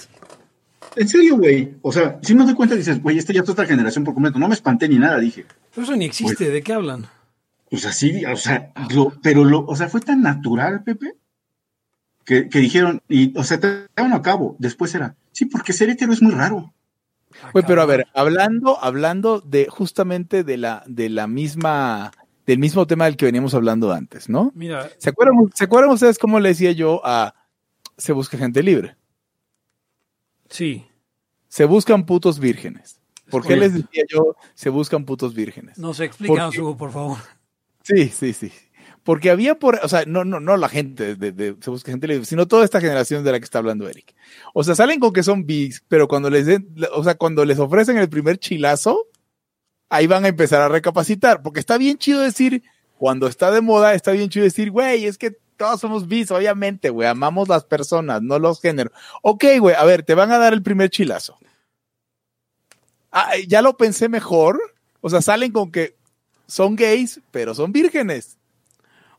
En serio, güey. O sea, si me doy cuenta, dices, güey, esta ya es otra generación por completo. No me espanté ni nada, dije. Pero eso ni existe, ¿de qué hablan? Pues así, o sea, pero lo, o sea, fue tan natural, Pepe, que, dijeron, y, o sea, te a cabo. Después era, sí, porque ser hetero es muy raro. Güey, pero a ver, hablando, hablando de justamente de la, de la misma, del mismo tema del que veníamos hablando antes, ¿no? Mira. ¿Se acuerdan, ¿se acuerdan ustedes cómo le decía yo a se busca gente libre? Sí. Se buscan putos vírgenes. ¿Por qué les decía yo se buscan putos vírgenes? No se explica, Hugo, por favor. Sí, sí, sí. Porque había por, o sea, no, no, no la gente de, se busca gente sino toda esta generación de la que está hablando Eric. O sea, salen con que son bis, pero cuando les den, o sea, cuando les ofrecen el primer chilazo, ahí van a empezar a recapacitar, porque está bien chido decir, cuando está de moda, está bien chido decir, güey, es que todos somos bis, obviamente, güey, amamos las personas, no los géneros. Ok, güey, a ver, te van a dar el primer chilazo. Ah, ya lo pensé mejor, o sea, salen con que son gays, pero son vírgenes.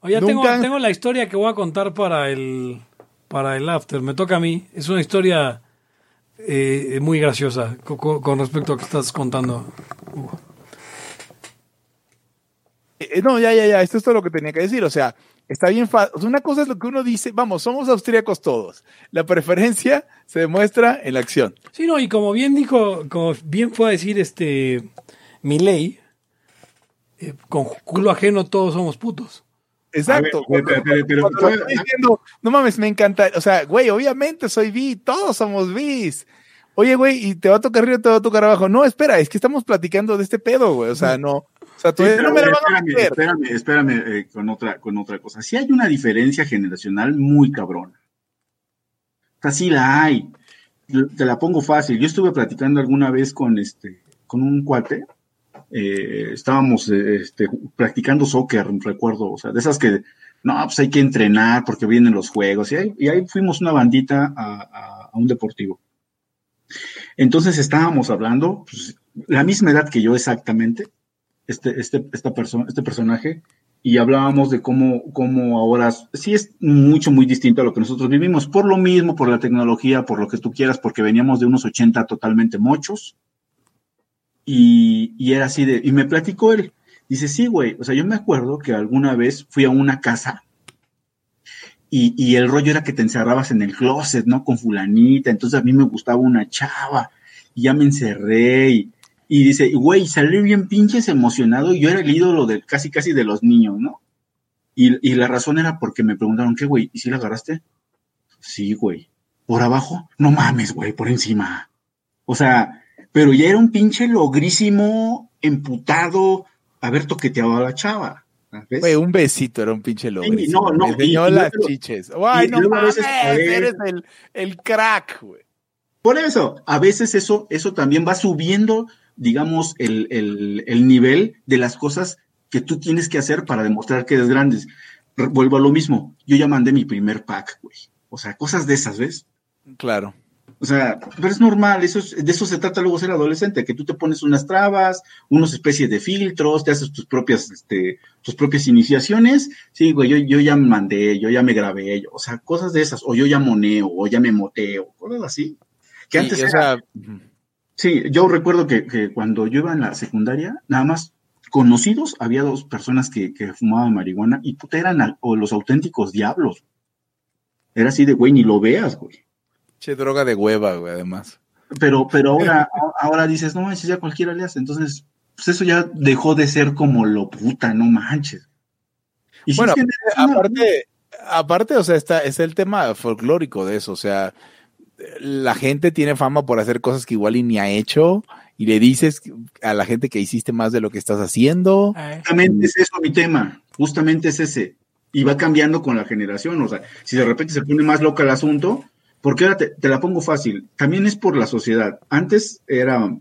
Oye, tengo, tengo, la historia que voy a contar para el, para el after. Me toca a mí. Es una historia eh, muy graciosa con, respecto a lo que estás contando. Eh, no, ya, ya, ya. Esto es todo lo que tenía que decir. O sea, está bien fácil. Una cosa es lo que uno dice. Vamos, somos austríacos todos. La preferencia se demuestra en la acción. Sí, no, y como bien dijo, como bien fue a decir este mi ley, eh, con culo ajeno todos somos putos. Exacto. no mames, me encanta. O sea, güey, obviamente soy bi, todos somos bis. Oye, güey, y te va a tocar arriba, te va a tocar abajo. No, espera, es que estamos platicando de este pedo, güey. O sea, no. O sea, todavía no me lo van a meter. Espérame, espérame eh, con, otra, con otra cosa. Sí hay una diferencia generacional muy cabrona. O sea, sí la hay. Te la pongo fácil. Yo estuve platicando alguna vez con este, con un cuate eh, estábamos eh, este, practicando soccer, recuerdo, o sea, de esas que, no, pues hay que entrenar porque vienen los juegos, y ahí, fuimos una bandita a, un deportivo. Entonces estábamos hablando, pues, la misma edad que yo exactamente, este, este, esta persona, este personaje, y hablábamos de cómo, cómo ahora sí es mucho, muy distinto a lo que nosotros vivimos, por lo mismo, por la tecnología, por lo que tú quieras, porque veníamos de unos 80 totalmente mochos, y, y, era así de, y me platicó él, dice, sí, güey, o sea, yo me acuerdo que alguna vez fui a una casa y, y, el rollo era que te encerrabas en el closet, ¿no? Con fulanita, entonces a mí me gustaba una chava y ya me encerré y dice, güey, salí bien pinches emocionado yo era el ídolo de casi, casi de los niños, ¿no? Y, y la razón era porque me preguntaron, ¿qué, güey? ¿Y si la agarraste? Sí, güey. ¿Por abajo? No mames, güey, por encima. O sea, pero ya era un pinche logrísimo, emputado, haber toqueteado a la chava. Güey, un besito era un pinche logrísimo. no, no, Me las chiches. Guay, no mames, eres el, el crack, güey. Por eso, a veces eso, eso también va subiendo, digamos, el, el, el nivel de las cosas que tú tienes que hacer para demostrar que eres grande. Vuelvo a lo mismo. Yo ya mandé mi primer pack, güey. O sea, cosas de esas, ¿ves? Claro. O sea, pero es normal, eso de eso se trata luego ser adolescente, que tú te pones unas trabas, unas especies de filtros, te haces tus propias, este, tus propias iniciaciones. Sí, güey, yo, yo ya me mandé, yo ya me grabé, o sea, cosas de esas, o yo ya moneo, o ya me moteo, cosas así. Que antes o sea, Sí, yo recuerdo que, cuando yo iba en la secundaria, nada más conocidos, había dos personas que, fumaban marihuana y puta eran los auténticos diablos. Era así de, güey, ni lo veas, güey. Che, droga de hueva, güey, además. Pero, pero ahora, ahora dices, no manches, ya cualquiera le hace. Entonces, pues eso ya dejó de ser como lo puta, no manches. Y bueno, aparte, aparte, o sea, está, es el tema folclórico de eso, o sea, la gente tiene fama por hacer cosas que igual y ni ha hecho y le dices a la gente que hiciste más de lo que estás haciendo. Justamente es eso mi tema, justamente es ese. Y va cambiando con la generación, o sea, si de repente se pone más loca el asunto, porque ahora te, la pongo fácil, también es por la sociedad. Antes era,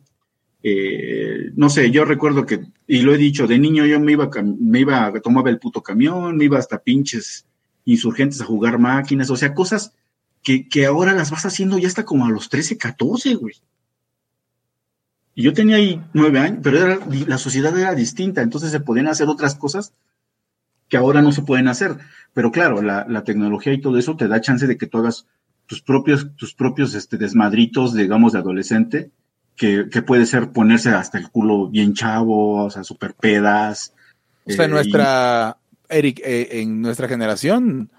eh, no sé, yo recuerdo que, y lo he dicho, de niño yo me iba, me iba, tomaba el puto camión, me iba hasta pinches insurgentes a jugar máquinas, o sea, cosas que, ahora las vas haciendo ya hasta como a los 13, 14, güey. Y yo tenía ahí nueve años, pero la sociedad era distinta, entonces se podían hacer otras cosas que ahora no se pueden hacer. Pero claro, la, tecnología y todo eso te da chance de que tú hagas tus propios, tus propios este, desmadritos, digamos, de adolescente, que, puede ser ponerse hasta el culo bien chavo, o sea, super pedas. O sea, nuestra, Eric, eh, en nuestra generación,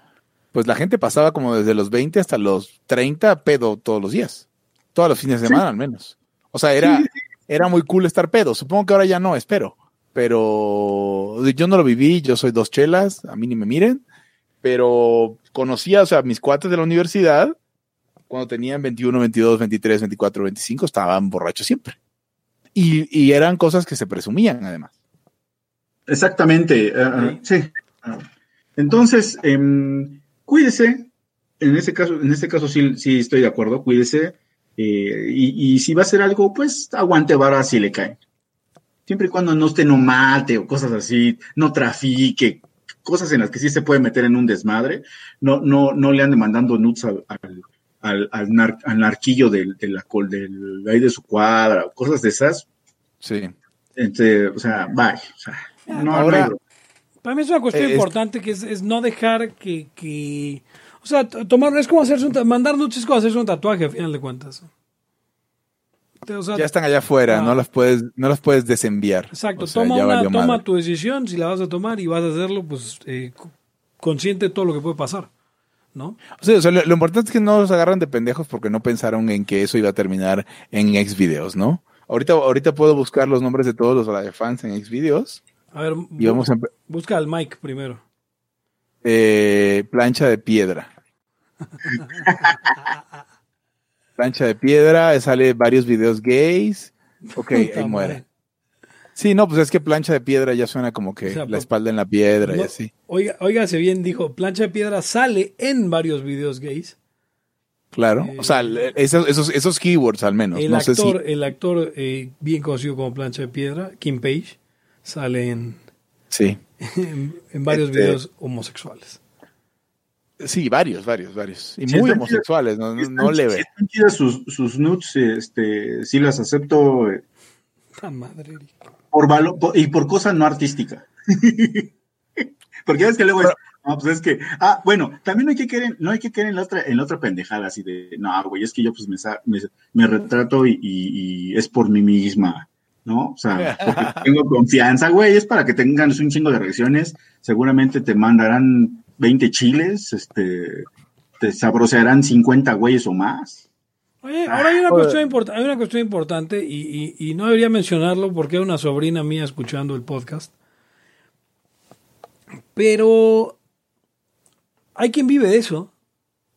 pues la gente pasaba como desde los 20 hasta los 30 pedo todos los días. Todos los fines de semana al menos. O sea, era, era muy cool estar pedo. Supongo que ahora ya no, espero. Pero yo no lo viví, yo soy dos chelas, a mí ni me miren. Pero conocía, o sea, mis cuates de la universidad, cuando tenían 21, 22, 23, 24, 25, estaban borrachos siempre. Y, y eran cosas que se presumían, además. Exactamente, eh, eh, sí. Entonces, eh, cuídese. En este caso, en este caso sí, sí estoy de acuerdo, cuídese. Eh, y, si va a hacer algo, pues aguante vara si le cae. Siempre y cuando no esté no mate o cosas así, no trafique, cosas en las que sí se puede meter en un desmadre, no, no, no le ande mandando nuts al, al, al, narquillo del, de la, del, ahí de su cuadra, cosas de esas. Sí. Entre, o sea, bye. O sea, no, Ahora, para mí es una cuestión eh, importante que es, no dejar que, que, O sea, tomar. Es como hacerse un. Mandar nudes es como hacerse un tatuaje, a final de cuentas. ya están allá afuera, no las puedes, no las puedes desenviar. Exacto, toma, toma tu decisión, si la vas a tomar y vas a hacerlo, pues eh, consciente de todo lo que puede pasar. ¿No? O sea, lo, importante es que no los agarran de pendejos porque no pensaron en que eso iba a terminar en X videos, ¿no? Ahorita, ahorita puedo buscar los nombres de todos los fans en X videos a ver, busca al Mike primero. Eh, plancha de piedra. plancha de piedra, sale varios videos gays. Ok, ahí muere. Sí, no, pues es que plancha de piedra ya suena como que la espalda en la piedra y así. Oiga, oígase bien, dijo, plancha de piedra sale en varios videos gays. Claro, o sea, eh, esos, esos, keywords al menos. El actor, el actor eh, bien conocido como plancha de piedra, Kim Page, sale en, sí. en, varios este, videos homosexuales. Sí, varios, varios, varios. Y muy homosexuales, no, no, leve. sus, sus nudes, este, sí las acepto. Eh, madre. Por valor, y por cosa no artística. Porque es que luego es, no, pues es que, ah, bueno, también no hay que caer no hay que caer en la otra, en la otra pendejada así de, no, güey, es que yo pues me, me, retrato y, y, es por mí misma. ¿No? O sea, tengo confianza, güey, es para que tengan un chingo de reacciones, seguramente te mandarán 20 chiles, este, te sabrosearán 50 güeyes o más. Oye, ahora hay una, cuestión, hay una cuestión importante y, no debería mencionarlo porque hay una sobrina mía escuchando el podcast. Pero hay quien vive de eso.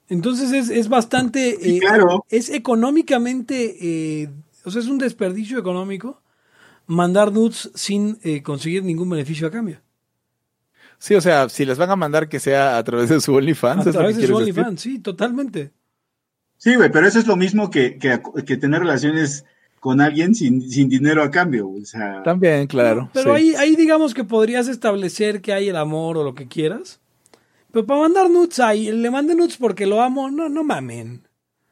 Entonces es, bastante... Eh, claro. Es económicamente... Eh, o sea, es un desperdicio económico mandar nudes sin eh, conseguir ningún beneficio a cambio. Sí, o sea, si les van a mandar que sea a través de su OnlyFans. A través de su OnlyFans, sí, totalmente. Sí, güey, pero eso es lo mismo que, que, tener relaciones con alguien sin, dinero a cambio. O sea, También, claro. Pero ahí, ahí digamos que podrías establecer que hay el amor o lo que quieras. Pero para mandar nudes ahí, le mande nudes porque lo amo, no, no mamen.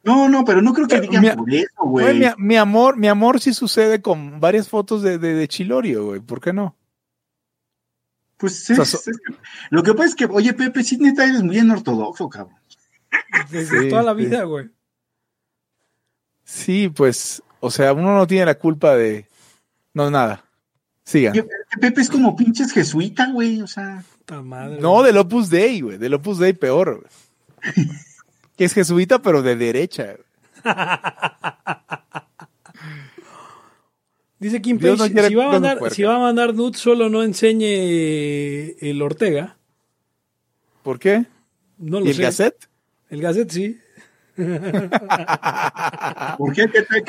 No, no, pero no creo que digan por eso, güey. Mi, amor, mi amor sí sucede con varias fotos de, de, Chilorio, güey. ¿Por qué no? Pues es, lo que pasa es que, oye, Pepe, sí neta eres muy ortodoxo, cabrón. Desde toda la vida, güey. Sí, pues, O sea, uno no tiene la culpa de. No, nada. Sigan. Pepe es como pinches jesuita, güey. O sea. Madre, no, del Opus Dei, güey. Del Opus Dei peor. que es jesuita, pero de derecha. Dice Kim Page, si, va a mandar, si va a mandar nudes, solo no enseñe el Ortega. ¿Por qué? No lo ¿Y el Gazette? El Gazette, sí. ¿Por qué? ¿Qué tal,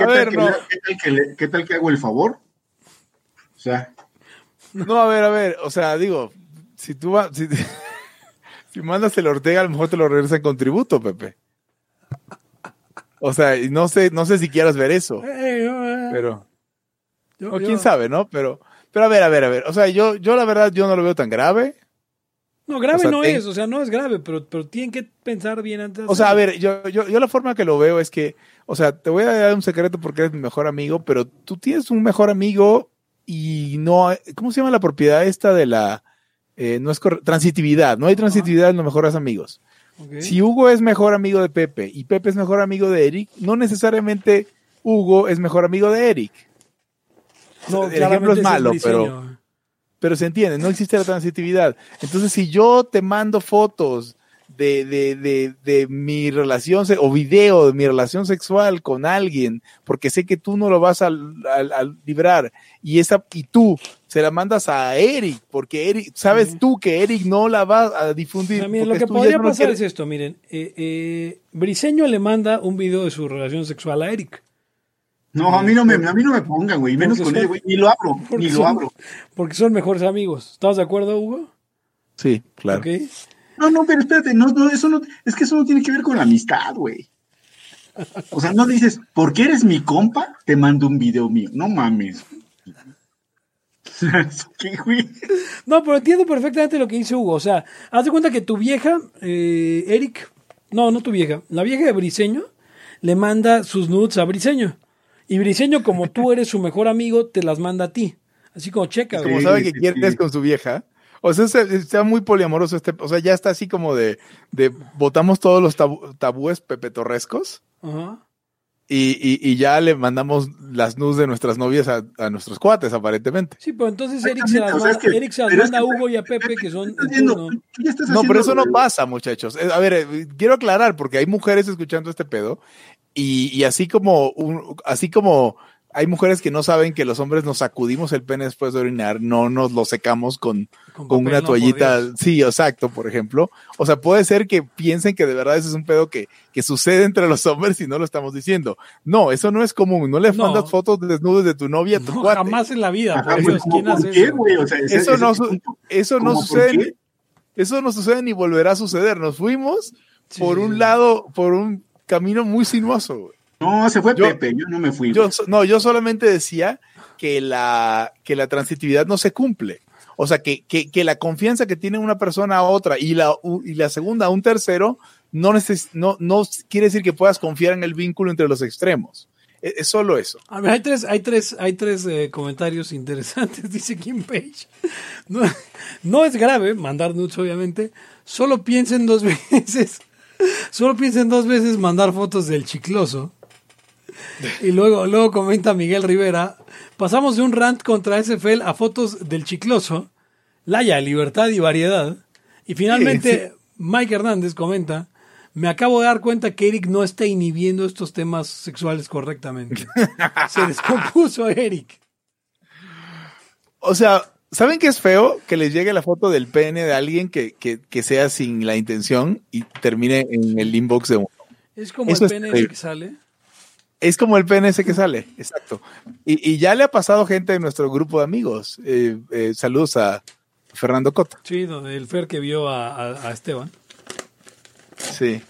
qué, tal que hago el favor? O sea. No, a ver, a ver, o sea, digo, si tú vas, si, si, mandas el Ortega, a lo mejor te lo regresan con tributo, Pepe. O sea, no sé, no sé si quieras ver eso. Eh, pero. o quién sabe, ¿no? Pero, pero a ver, a ver, a ver. O sea, yo, yo la verdad, yo no lo veo tan grave. No, grave no es, o sea, no es grave, pero, pero tienen que pensar bien antes. o sea, a ver, yo, yo, yo la forma que lo veo es que, o sea, te voy a dar un secreto porque eres mi mejor amigo, pero tú tienes un mejor amigo y no, ¿cómo se llama la propiedad esta de la, eh, no es transitividad, no hay transitividad en los mejores amigos. Si Hugo es mejor amigo de Pepe y Pepe es mejor amigo de Eric, no necesariamente Hugo es mejor amigo de Eric. No, el ejemplo es malo, pero pero se entiende, no existe la transitividad. Entonces, si yo te mando fotos de, de, de, de, mi relación o video de mi relación sexual con alguien, porque sé que tú no lo vas a, librar, y, esa, y tú se la mandas a Eric, porque Eric, sabes tú que Eric no la va a difundir. lo que podría pasar es esto, miren, eh, eh, Briseño le manda un video de su relación sexual a Eric. No, a mí no me, a mí no me pongan, güey, menos con él, güey, ni lo abro, ni lo abro. Porque son mejores amigos. ¿Estás de acuerdo, Hugo? Sí, claro. No, no, pero espérate, no, no, eso no, es que eso no tiene que ver con la amistad, güey. O sea, no dices, porque eres mi compa, te mando un video mío. No mames. ¿Qué, güey? No, pero entiendo perfectamente lo que dice Hugo. O sea, haz de cuenta que tu vieja, eh, Eric, no, no tu vieja, la vieja de Briseño, le manda sus nudes a Briseño. Y Briseño, como tú eres su mejor amigo, te las manda a ti. Así como checa. Como sabe que quieres con su vieja. O sea, está muy poliamoroso este. O sea, ya está así como de. de botamos todos los tabúes pepetorrescos. Ajá. Y, y, ya le mandamos las nudes de nuestras novias a, a, nuestros cuates, aparentemente. Sí, pero entonces Eric se las, manda, Eric se las manda a Hugo y a Pepe, que son. ¿no? no, pero eso no pasa, muchachos. A ver, eh, quiero aclarar, porque hay mujeres escuchando este pedo y, y así como un, así como hay mujeres que no saben que los hombres nos sacudimos el pene después de orinar, no nos lo secamos con, con, una toallita. sí, exacto, por ejemplo. O sea, puede ser que piensen que de verdad ese es un pedo que, que sucede entre los hombres y no lo estamos diciendo. No, eso no es común. No le mandas fotos desnudos de tu novia a tu no, Jamás en la vida. por Dios, ¿quién hace eso? O sea, eso no, eso no sucede. Eso no sucede ni volverá a suceder. Nos fuimos por un lado, por un camino muy sinuoso. No, se fue Pepe, yo no me fui. Yo, no, yo solamente decía que la, que la transitividad no se cumple. O sea, que, que, que la confianza que tiene una persona a otra y la, y la segunda a un tercero no, no, no quiere decir que puedas confiar en el vínculo entre los extremos. E, es, solo eso. A ver, hay tres, hay tres, hay tres eh, comentarios interesantes, dice Kim Page. No, no es grave mandar nudes, obviamente. Solo piensen dos veces Solo piensen dos veces mandar fotos del chicloso. Y luego, luego comenta Miguel Rivera, pasamos de un rant contra SFL a fotos del chicloso, Laya, libertad y variedad. Y finalmente, Mike Hernández comenta, me acabo de dar cuenta que Eric no está inhibiendo estos temas sexuales correctamente. Se descompuso Eric. O sea, ¿Saben qué es feo? Que les llegue la foto del pene de alguien que, que, que sea sin la intención y termine en el inbox de uno. Es como el pene ese que sale. Es como el ese que sale, exacto. Y, y, ya le ha pasado gente en nuestro grupo de amigos. Eh, eh, saludos a Fernando Cota. Sí, el Fer que vio a, a, Esteban. Sí.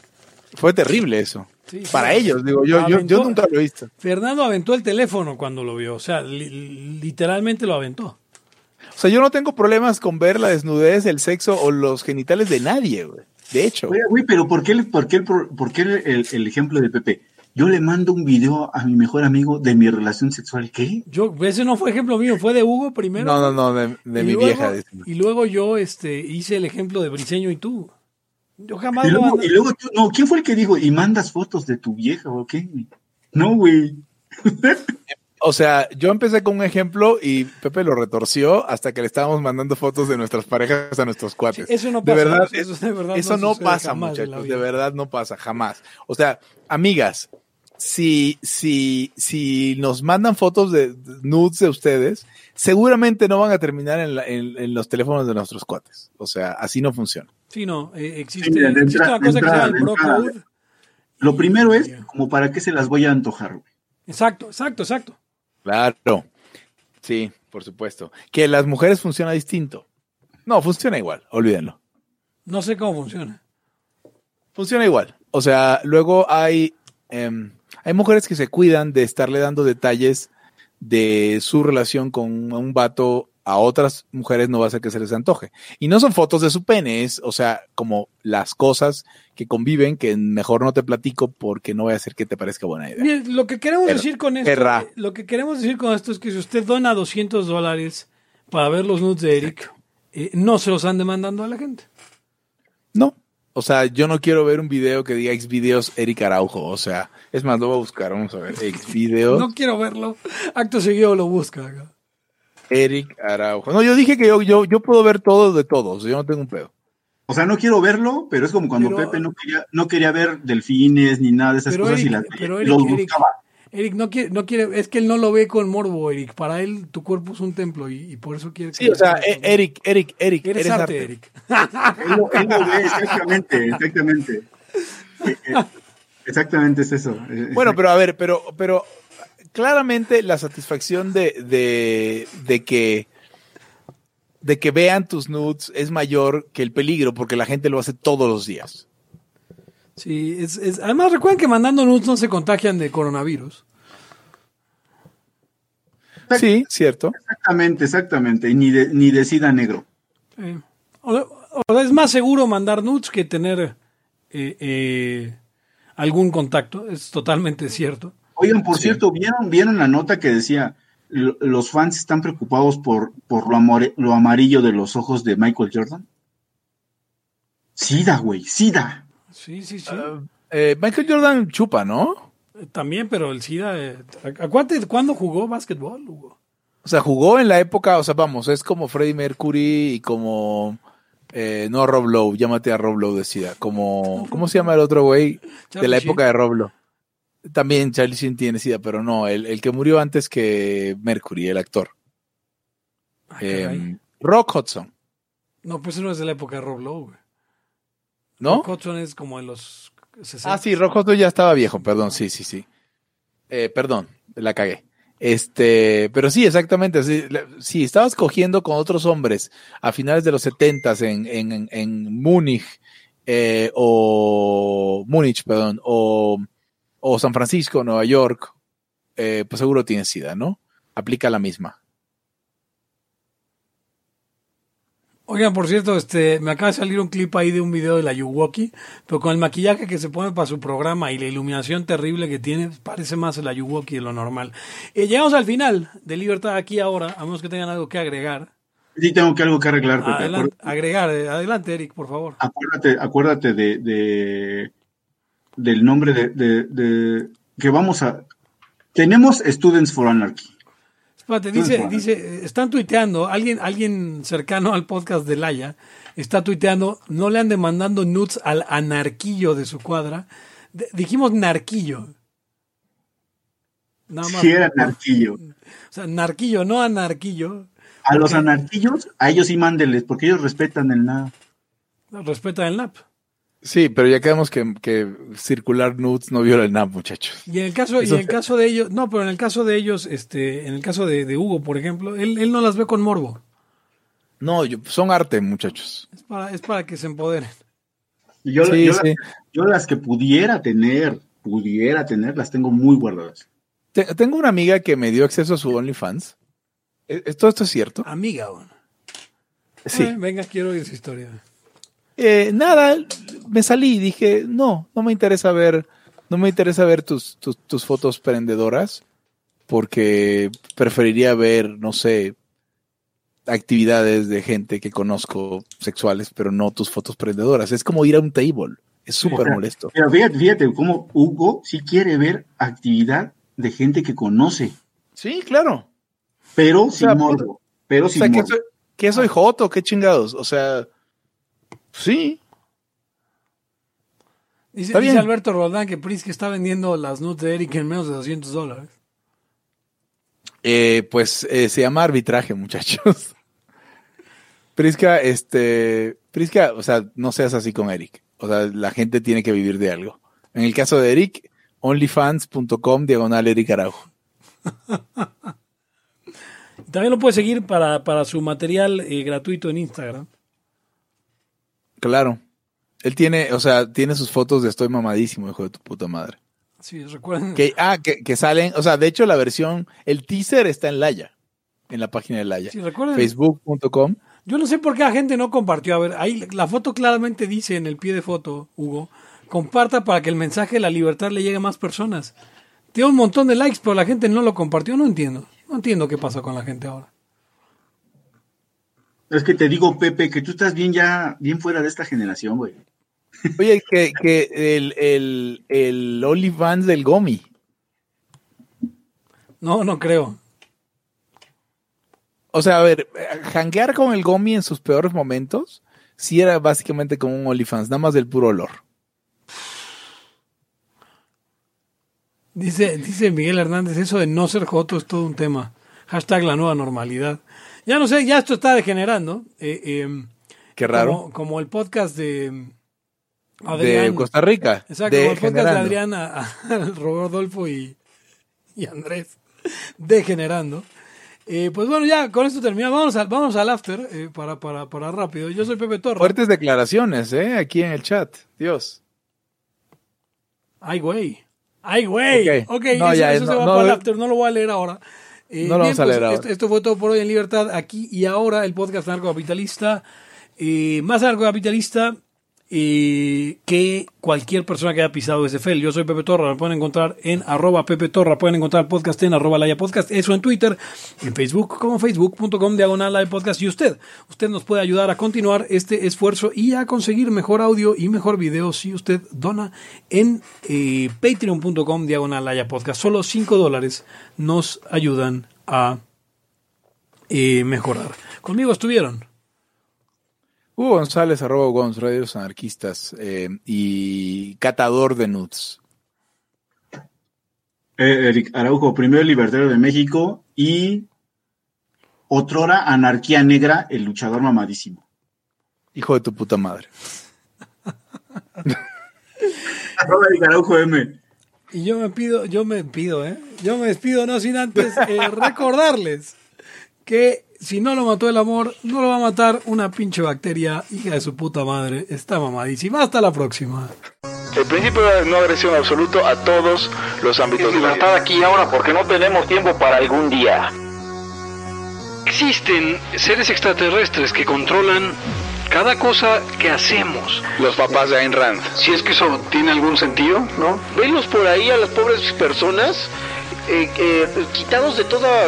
Fue terrible eso. Para ellos, digo, yo, yo, yo, nunca lo he visto. Fernando aventó el teléfono cuando lo vio, o sea, literalmente lo aventó. O sea, yo no tengo problemas con ver la desnudez, el sexo o los genitales de nadie, güey. De hecho. Güey, pero ¿por qué, por qué, por qué el, el, ejemplo de Pepe? Yo le mando un video a mi mejor amigo de mi relación sexual. ¿Qué? Yo, ese no fue ejemplo mío, fue de Hugo primero. No, no, no, de, mi vieja. Y luego yo este, hice el ejemplo de Briseño y tú. Yo jamás y luego, y luego tú, no, ¿quién fue el que dijo, y mandas fotos de tu vieja o qué? No, güey. O sea, yo empecé con un ejemplo y Pepe lo retorció hasta que le estábamos mandando fotos de nuestras parejas a nuestros cuates. eso no pasa. De verdad, eso, de verdad eso no, pasa, muchachos. De verdad no pasa, jamás. O sea, amigas, si, si, si nos mandan fotos de nudes de ustedes, seguramente no van a terminar en, en, los teléfonos de nuestros cuates. O sea, así no funciona. Sí, no, eh, existe, existe una cosa que se llama el. Lo primero es, como para qué se las voy a antojar, Exacto, exacto, exacto. Claro. Sí, por supuesto. Que las mujeres funciona distinto. No, funciona igual, olvídenlo. No sé cómo funciona. Funciona igual. O sea, luego hay, em, hay mujeres que se cuidan de estarle dando detalles de su relación con un vato a otras mujeres no va a hacer que se les antoje. Y no son fotos de su pene, es, o sea, como las cosas que conviven que mejor no te platico porque no voy a hacer que te parezca buena idea. lo que queremos decir con esto, lo que queremos decir con esto es que si usted dona 200 dólares para ver los nudes de Eric, eh, no se los han demandando a la gente. No. O sea, yo no quiero ver un video que diga Xvideos Eric Araujo. O sea, es más, lo voy a buscar. Vamos a ver. Xvideos. no quiero verlo. Acto seguido lo busca acá. Eric Araujo. No, yo dije que yo, yo, yo puedo ver todo de todos, yo no tengo un pedo. O sea, no quiero verlo, pero es como cuando Pepe no quería, no quería ver delfines ni nada de esas cosas y las pero Eric, buscaba. Eric, no quiere, no quiere, es que él no lo ve con morbo, Eric. Para él tu cuerpo es un templo y, por eso quiere. Sí, o sea, e, Eric, Eric, Eric, eres, arte, Eric. él, lo, ve, exactamente, exactamente. Eh, eh, exactamente es eso. Bueno, pero a ver, pero, pero claramente la satisfacción de, de, que de que vean tus nudes es mayor que el peligro porque la gente lo hace todos los días. Sí, es, es, además recuerden que mandando nudes no se contagian de coronavirus. Sí, cierto. Exactamente, exactamente. Y ni de, ni de sida negro. o, es más seguro mandar nudes que tener eh, eh, algún contacto. Es totalmente cierto. Oigan, por cierto, ¿vieron, ¿vieron la nota que decía los fans están preocupados por, por lo, amarillo de los ojos de Michael Jordan? Sida, güey, Sida. Sí, sí, sí. Ah, eh, Michael Jordan chupa, ¿no? También, pero el Sida. Eh, acuérdate cuándo jugó básquetbol, Hugo. O sea, jugó en la época, o sea, vamos, es como Freddie Mercury y como. Eh, no Rob Lowe, llámate a Rob Lowe de Sida. Como. ¿Cómo se llama el otro güey? De la época de Rob Lowe. También Charlie Sheen tiene sida, pero no, el, que murió antes que Mercury, el actor. Ah, em, Rock Hudson. No, pues no es de la época de Rob Lowe, ¿No? Rock Hudson es como de los 60. Ah, sí, Rock Hudson ya estaba viejo, perdón, sí, sí, sí. Eh, perdón, la cagué. Este, pero sí, exactamente. Sí, estabas cogiendo con otros hombres a finales de los setentas en, en, en Múnich, eh, o Múnich, perdón, o o San Francisco, Nueva York, eh, pues seguro tiene SIDA, ¿no? Aplica la misma. Oigan, por cierto, este, me acaba de salir un clip ahí de un video de la Yuwoki, pero con el maquillaje que se pone para su programa y la iluminación terrible que tiene, parece más la Yuwoki de lo normal. Eh, llegamos al final de Libertad aquí ahora, a menos que tengan algo que agregar. Sí, tengo que algo que arreglar. agregar, eh, adelante, Eric, por favor. Acuérdate, acuérdate de del nombre de, que vamos a... Tenemos Students for Anarchy. Espérate, dice, dice, están tuiteando, alguien, alguien cercano al podcast de Laia está tuiteando, no le han demandando nudes al anarquillo de su cuadra. dijimos narquillo. Nada más. Sí, era narquillo. O sea, narquillo, no anarquillo. A los anarquillos, a ellos sí mándeles, porque ellos respetan el NAP. Respetan el NAP. Sí, pero ya quedamos que, que, circular nudes no viola el NAP, muchachos. Y en el caso, y en el caso de ellos, no, pero en el caso de ellos, este, en el caso de, Hugo, por ejemplo, él, él, no las ve con morbo. No, son arte, muchachos. Es para, es para que se empoderen. yo, yo, Las, yo las que pudiera tener, pudiera tener, las tengo muy guardadas. tengo una amiga que me dio acceso a su OnlyFans. ¿E, ¿Todo esto es cierto? Amiga, bueno. Sí. Eh, venga, quiero oír su historia. Eh, nada, me salí y dije, no, no me interesa ver, no me interesa ver tus, tus, fotos prendedoras, porque preferiría ver, no sé, actividades de gente que conozco sexuales, pero no tus fotos prendedoras. Es como ir a un table. Es súper molesto. Pero fíjate, fíjate cómo Hugo si quiere ver actividad de gente que conoce. Sí, claro. Pero sin morbo. Pero sin morbo. Que soy, Joto, qué chingados. O sea, sí. Dice, dice Alberto Roldán que Prisca está vendiendo las nudes de Eric en menos de 200 dólares. Eh, pues eh, se llama arbitraje, muchachos. Prisca, este, Prisca, o sea, no seas así con Eric. O sea, la gente tiene que vivir de algo. En el caso de Eric, onlyfans.com diagonal Eric Araujo. También lo puedes seguir para, su material eh, gratuito en Instagram. Claro. Él tiene, o sea, tiene sus fotos de estoy mamadísimo, hijo de tu puta madre. Sí, recuerden. Que, ah, que, salen, o sea, de hecho la versión, el teaser está en Laya, en la página de Laya. Sí, recuerden. Facebook.com. Yo no sé por qué la gente no compartió. A ver, ahí la foto claramente dice en el pie de foto, Hugo, comparta para que el mensaje de la libertad le llegue a más personas. Tiene un montón de likes, pero la gente no lo compartió. No entiendo. No entiendo qué pasa con la gente ahora. Es que te digo, Pepe, que tú estás bien ya, bien fuera de esta generación, güey. Oye, que, que el, el, el OnlyFans del Gomi. No, no creo. O sea, a ver, janguear con el Gomi en sus peores momentos, sí era básicamente como un OnlyFans, nada más del puro olor. Dice, dice Miguel Hernández, eso de no ser joto es todo un tema. Hashtag la nueva normalidad. Ya no sé, ya esto está degenerando. Eh, em, Qué raro. Como, el podcast de Adrián. De Costa Rica. Exacto, como el podcast de Adrián a, Rodolfo y, y Andrés. Degenerando. Eh, pues bueno, ya con esto terminamos. Vamos, al, vamos al after eh, para, para, para rápido. Yo soy Pepe Torres. Fuertes declaraciones, ¿eh? Aquí en el chat. Dios. Ay, güey. Ay, güey. Ok, okay no, eso, ya, eso no, se va para el after. No lo voy a leer ahora. Eh, no lo vamos a leer pues, ahora. Esto, esto, fue todo por hoy en Libertad. Aquí y ahora el podcast Capitalista. Eh, más Capitalista y que cualquier persona que haya pisado ese fel. Yo soy Pepe Torra, me pueden encontrar en arroba Pepe Torra, pueden encontrar podcast en arroba Laya Podcast, eso en Twitter, en Facebook como facebook.com diagonal Laya Podcast y usted, usted nos puede ayudar a continuar este esfuerzo y a conseguir mejor audio y mejor video si usted dona en eh, patreon.com diagonal Laya Podcast. Solo 5 dólares nos ayudan a eh, mejorar. Conmigo estuvieron. Hugo González, arroba Gonz, Radios Anarquistas eh, y catador de nuts. Eh, Eric Araujo, primero libertario de México y otrora anarquía negra, el luchador mamadísimo. Hijo de tu puta madre. arroba Eric Araujo M. Y yo me pido, yo me pido, ¿eh? Yo me despido no sin antes eh, recordarles que si no lo mató el amor, no lo va a matar una pinche bacteria, hija de su puta madre. Está mamadísima. Hasta la próxima. El principio de no agresión absoluto a todos los ámbitos. de libertad aquí ahora porque no tenemos tiempo para algún día. Existen seres extraterrestres que controlan cada cosa que hacemos. Los papás de Ayn Rand. Si es que eso tiene algún sentido, ¿no? Venlos por ahí a las pobres personas eh, eh, quitados de toda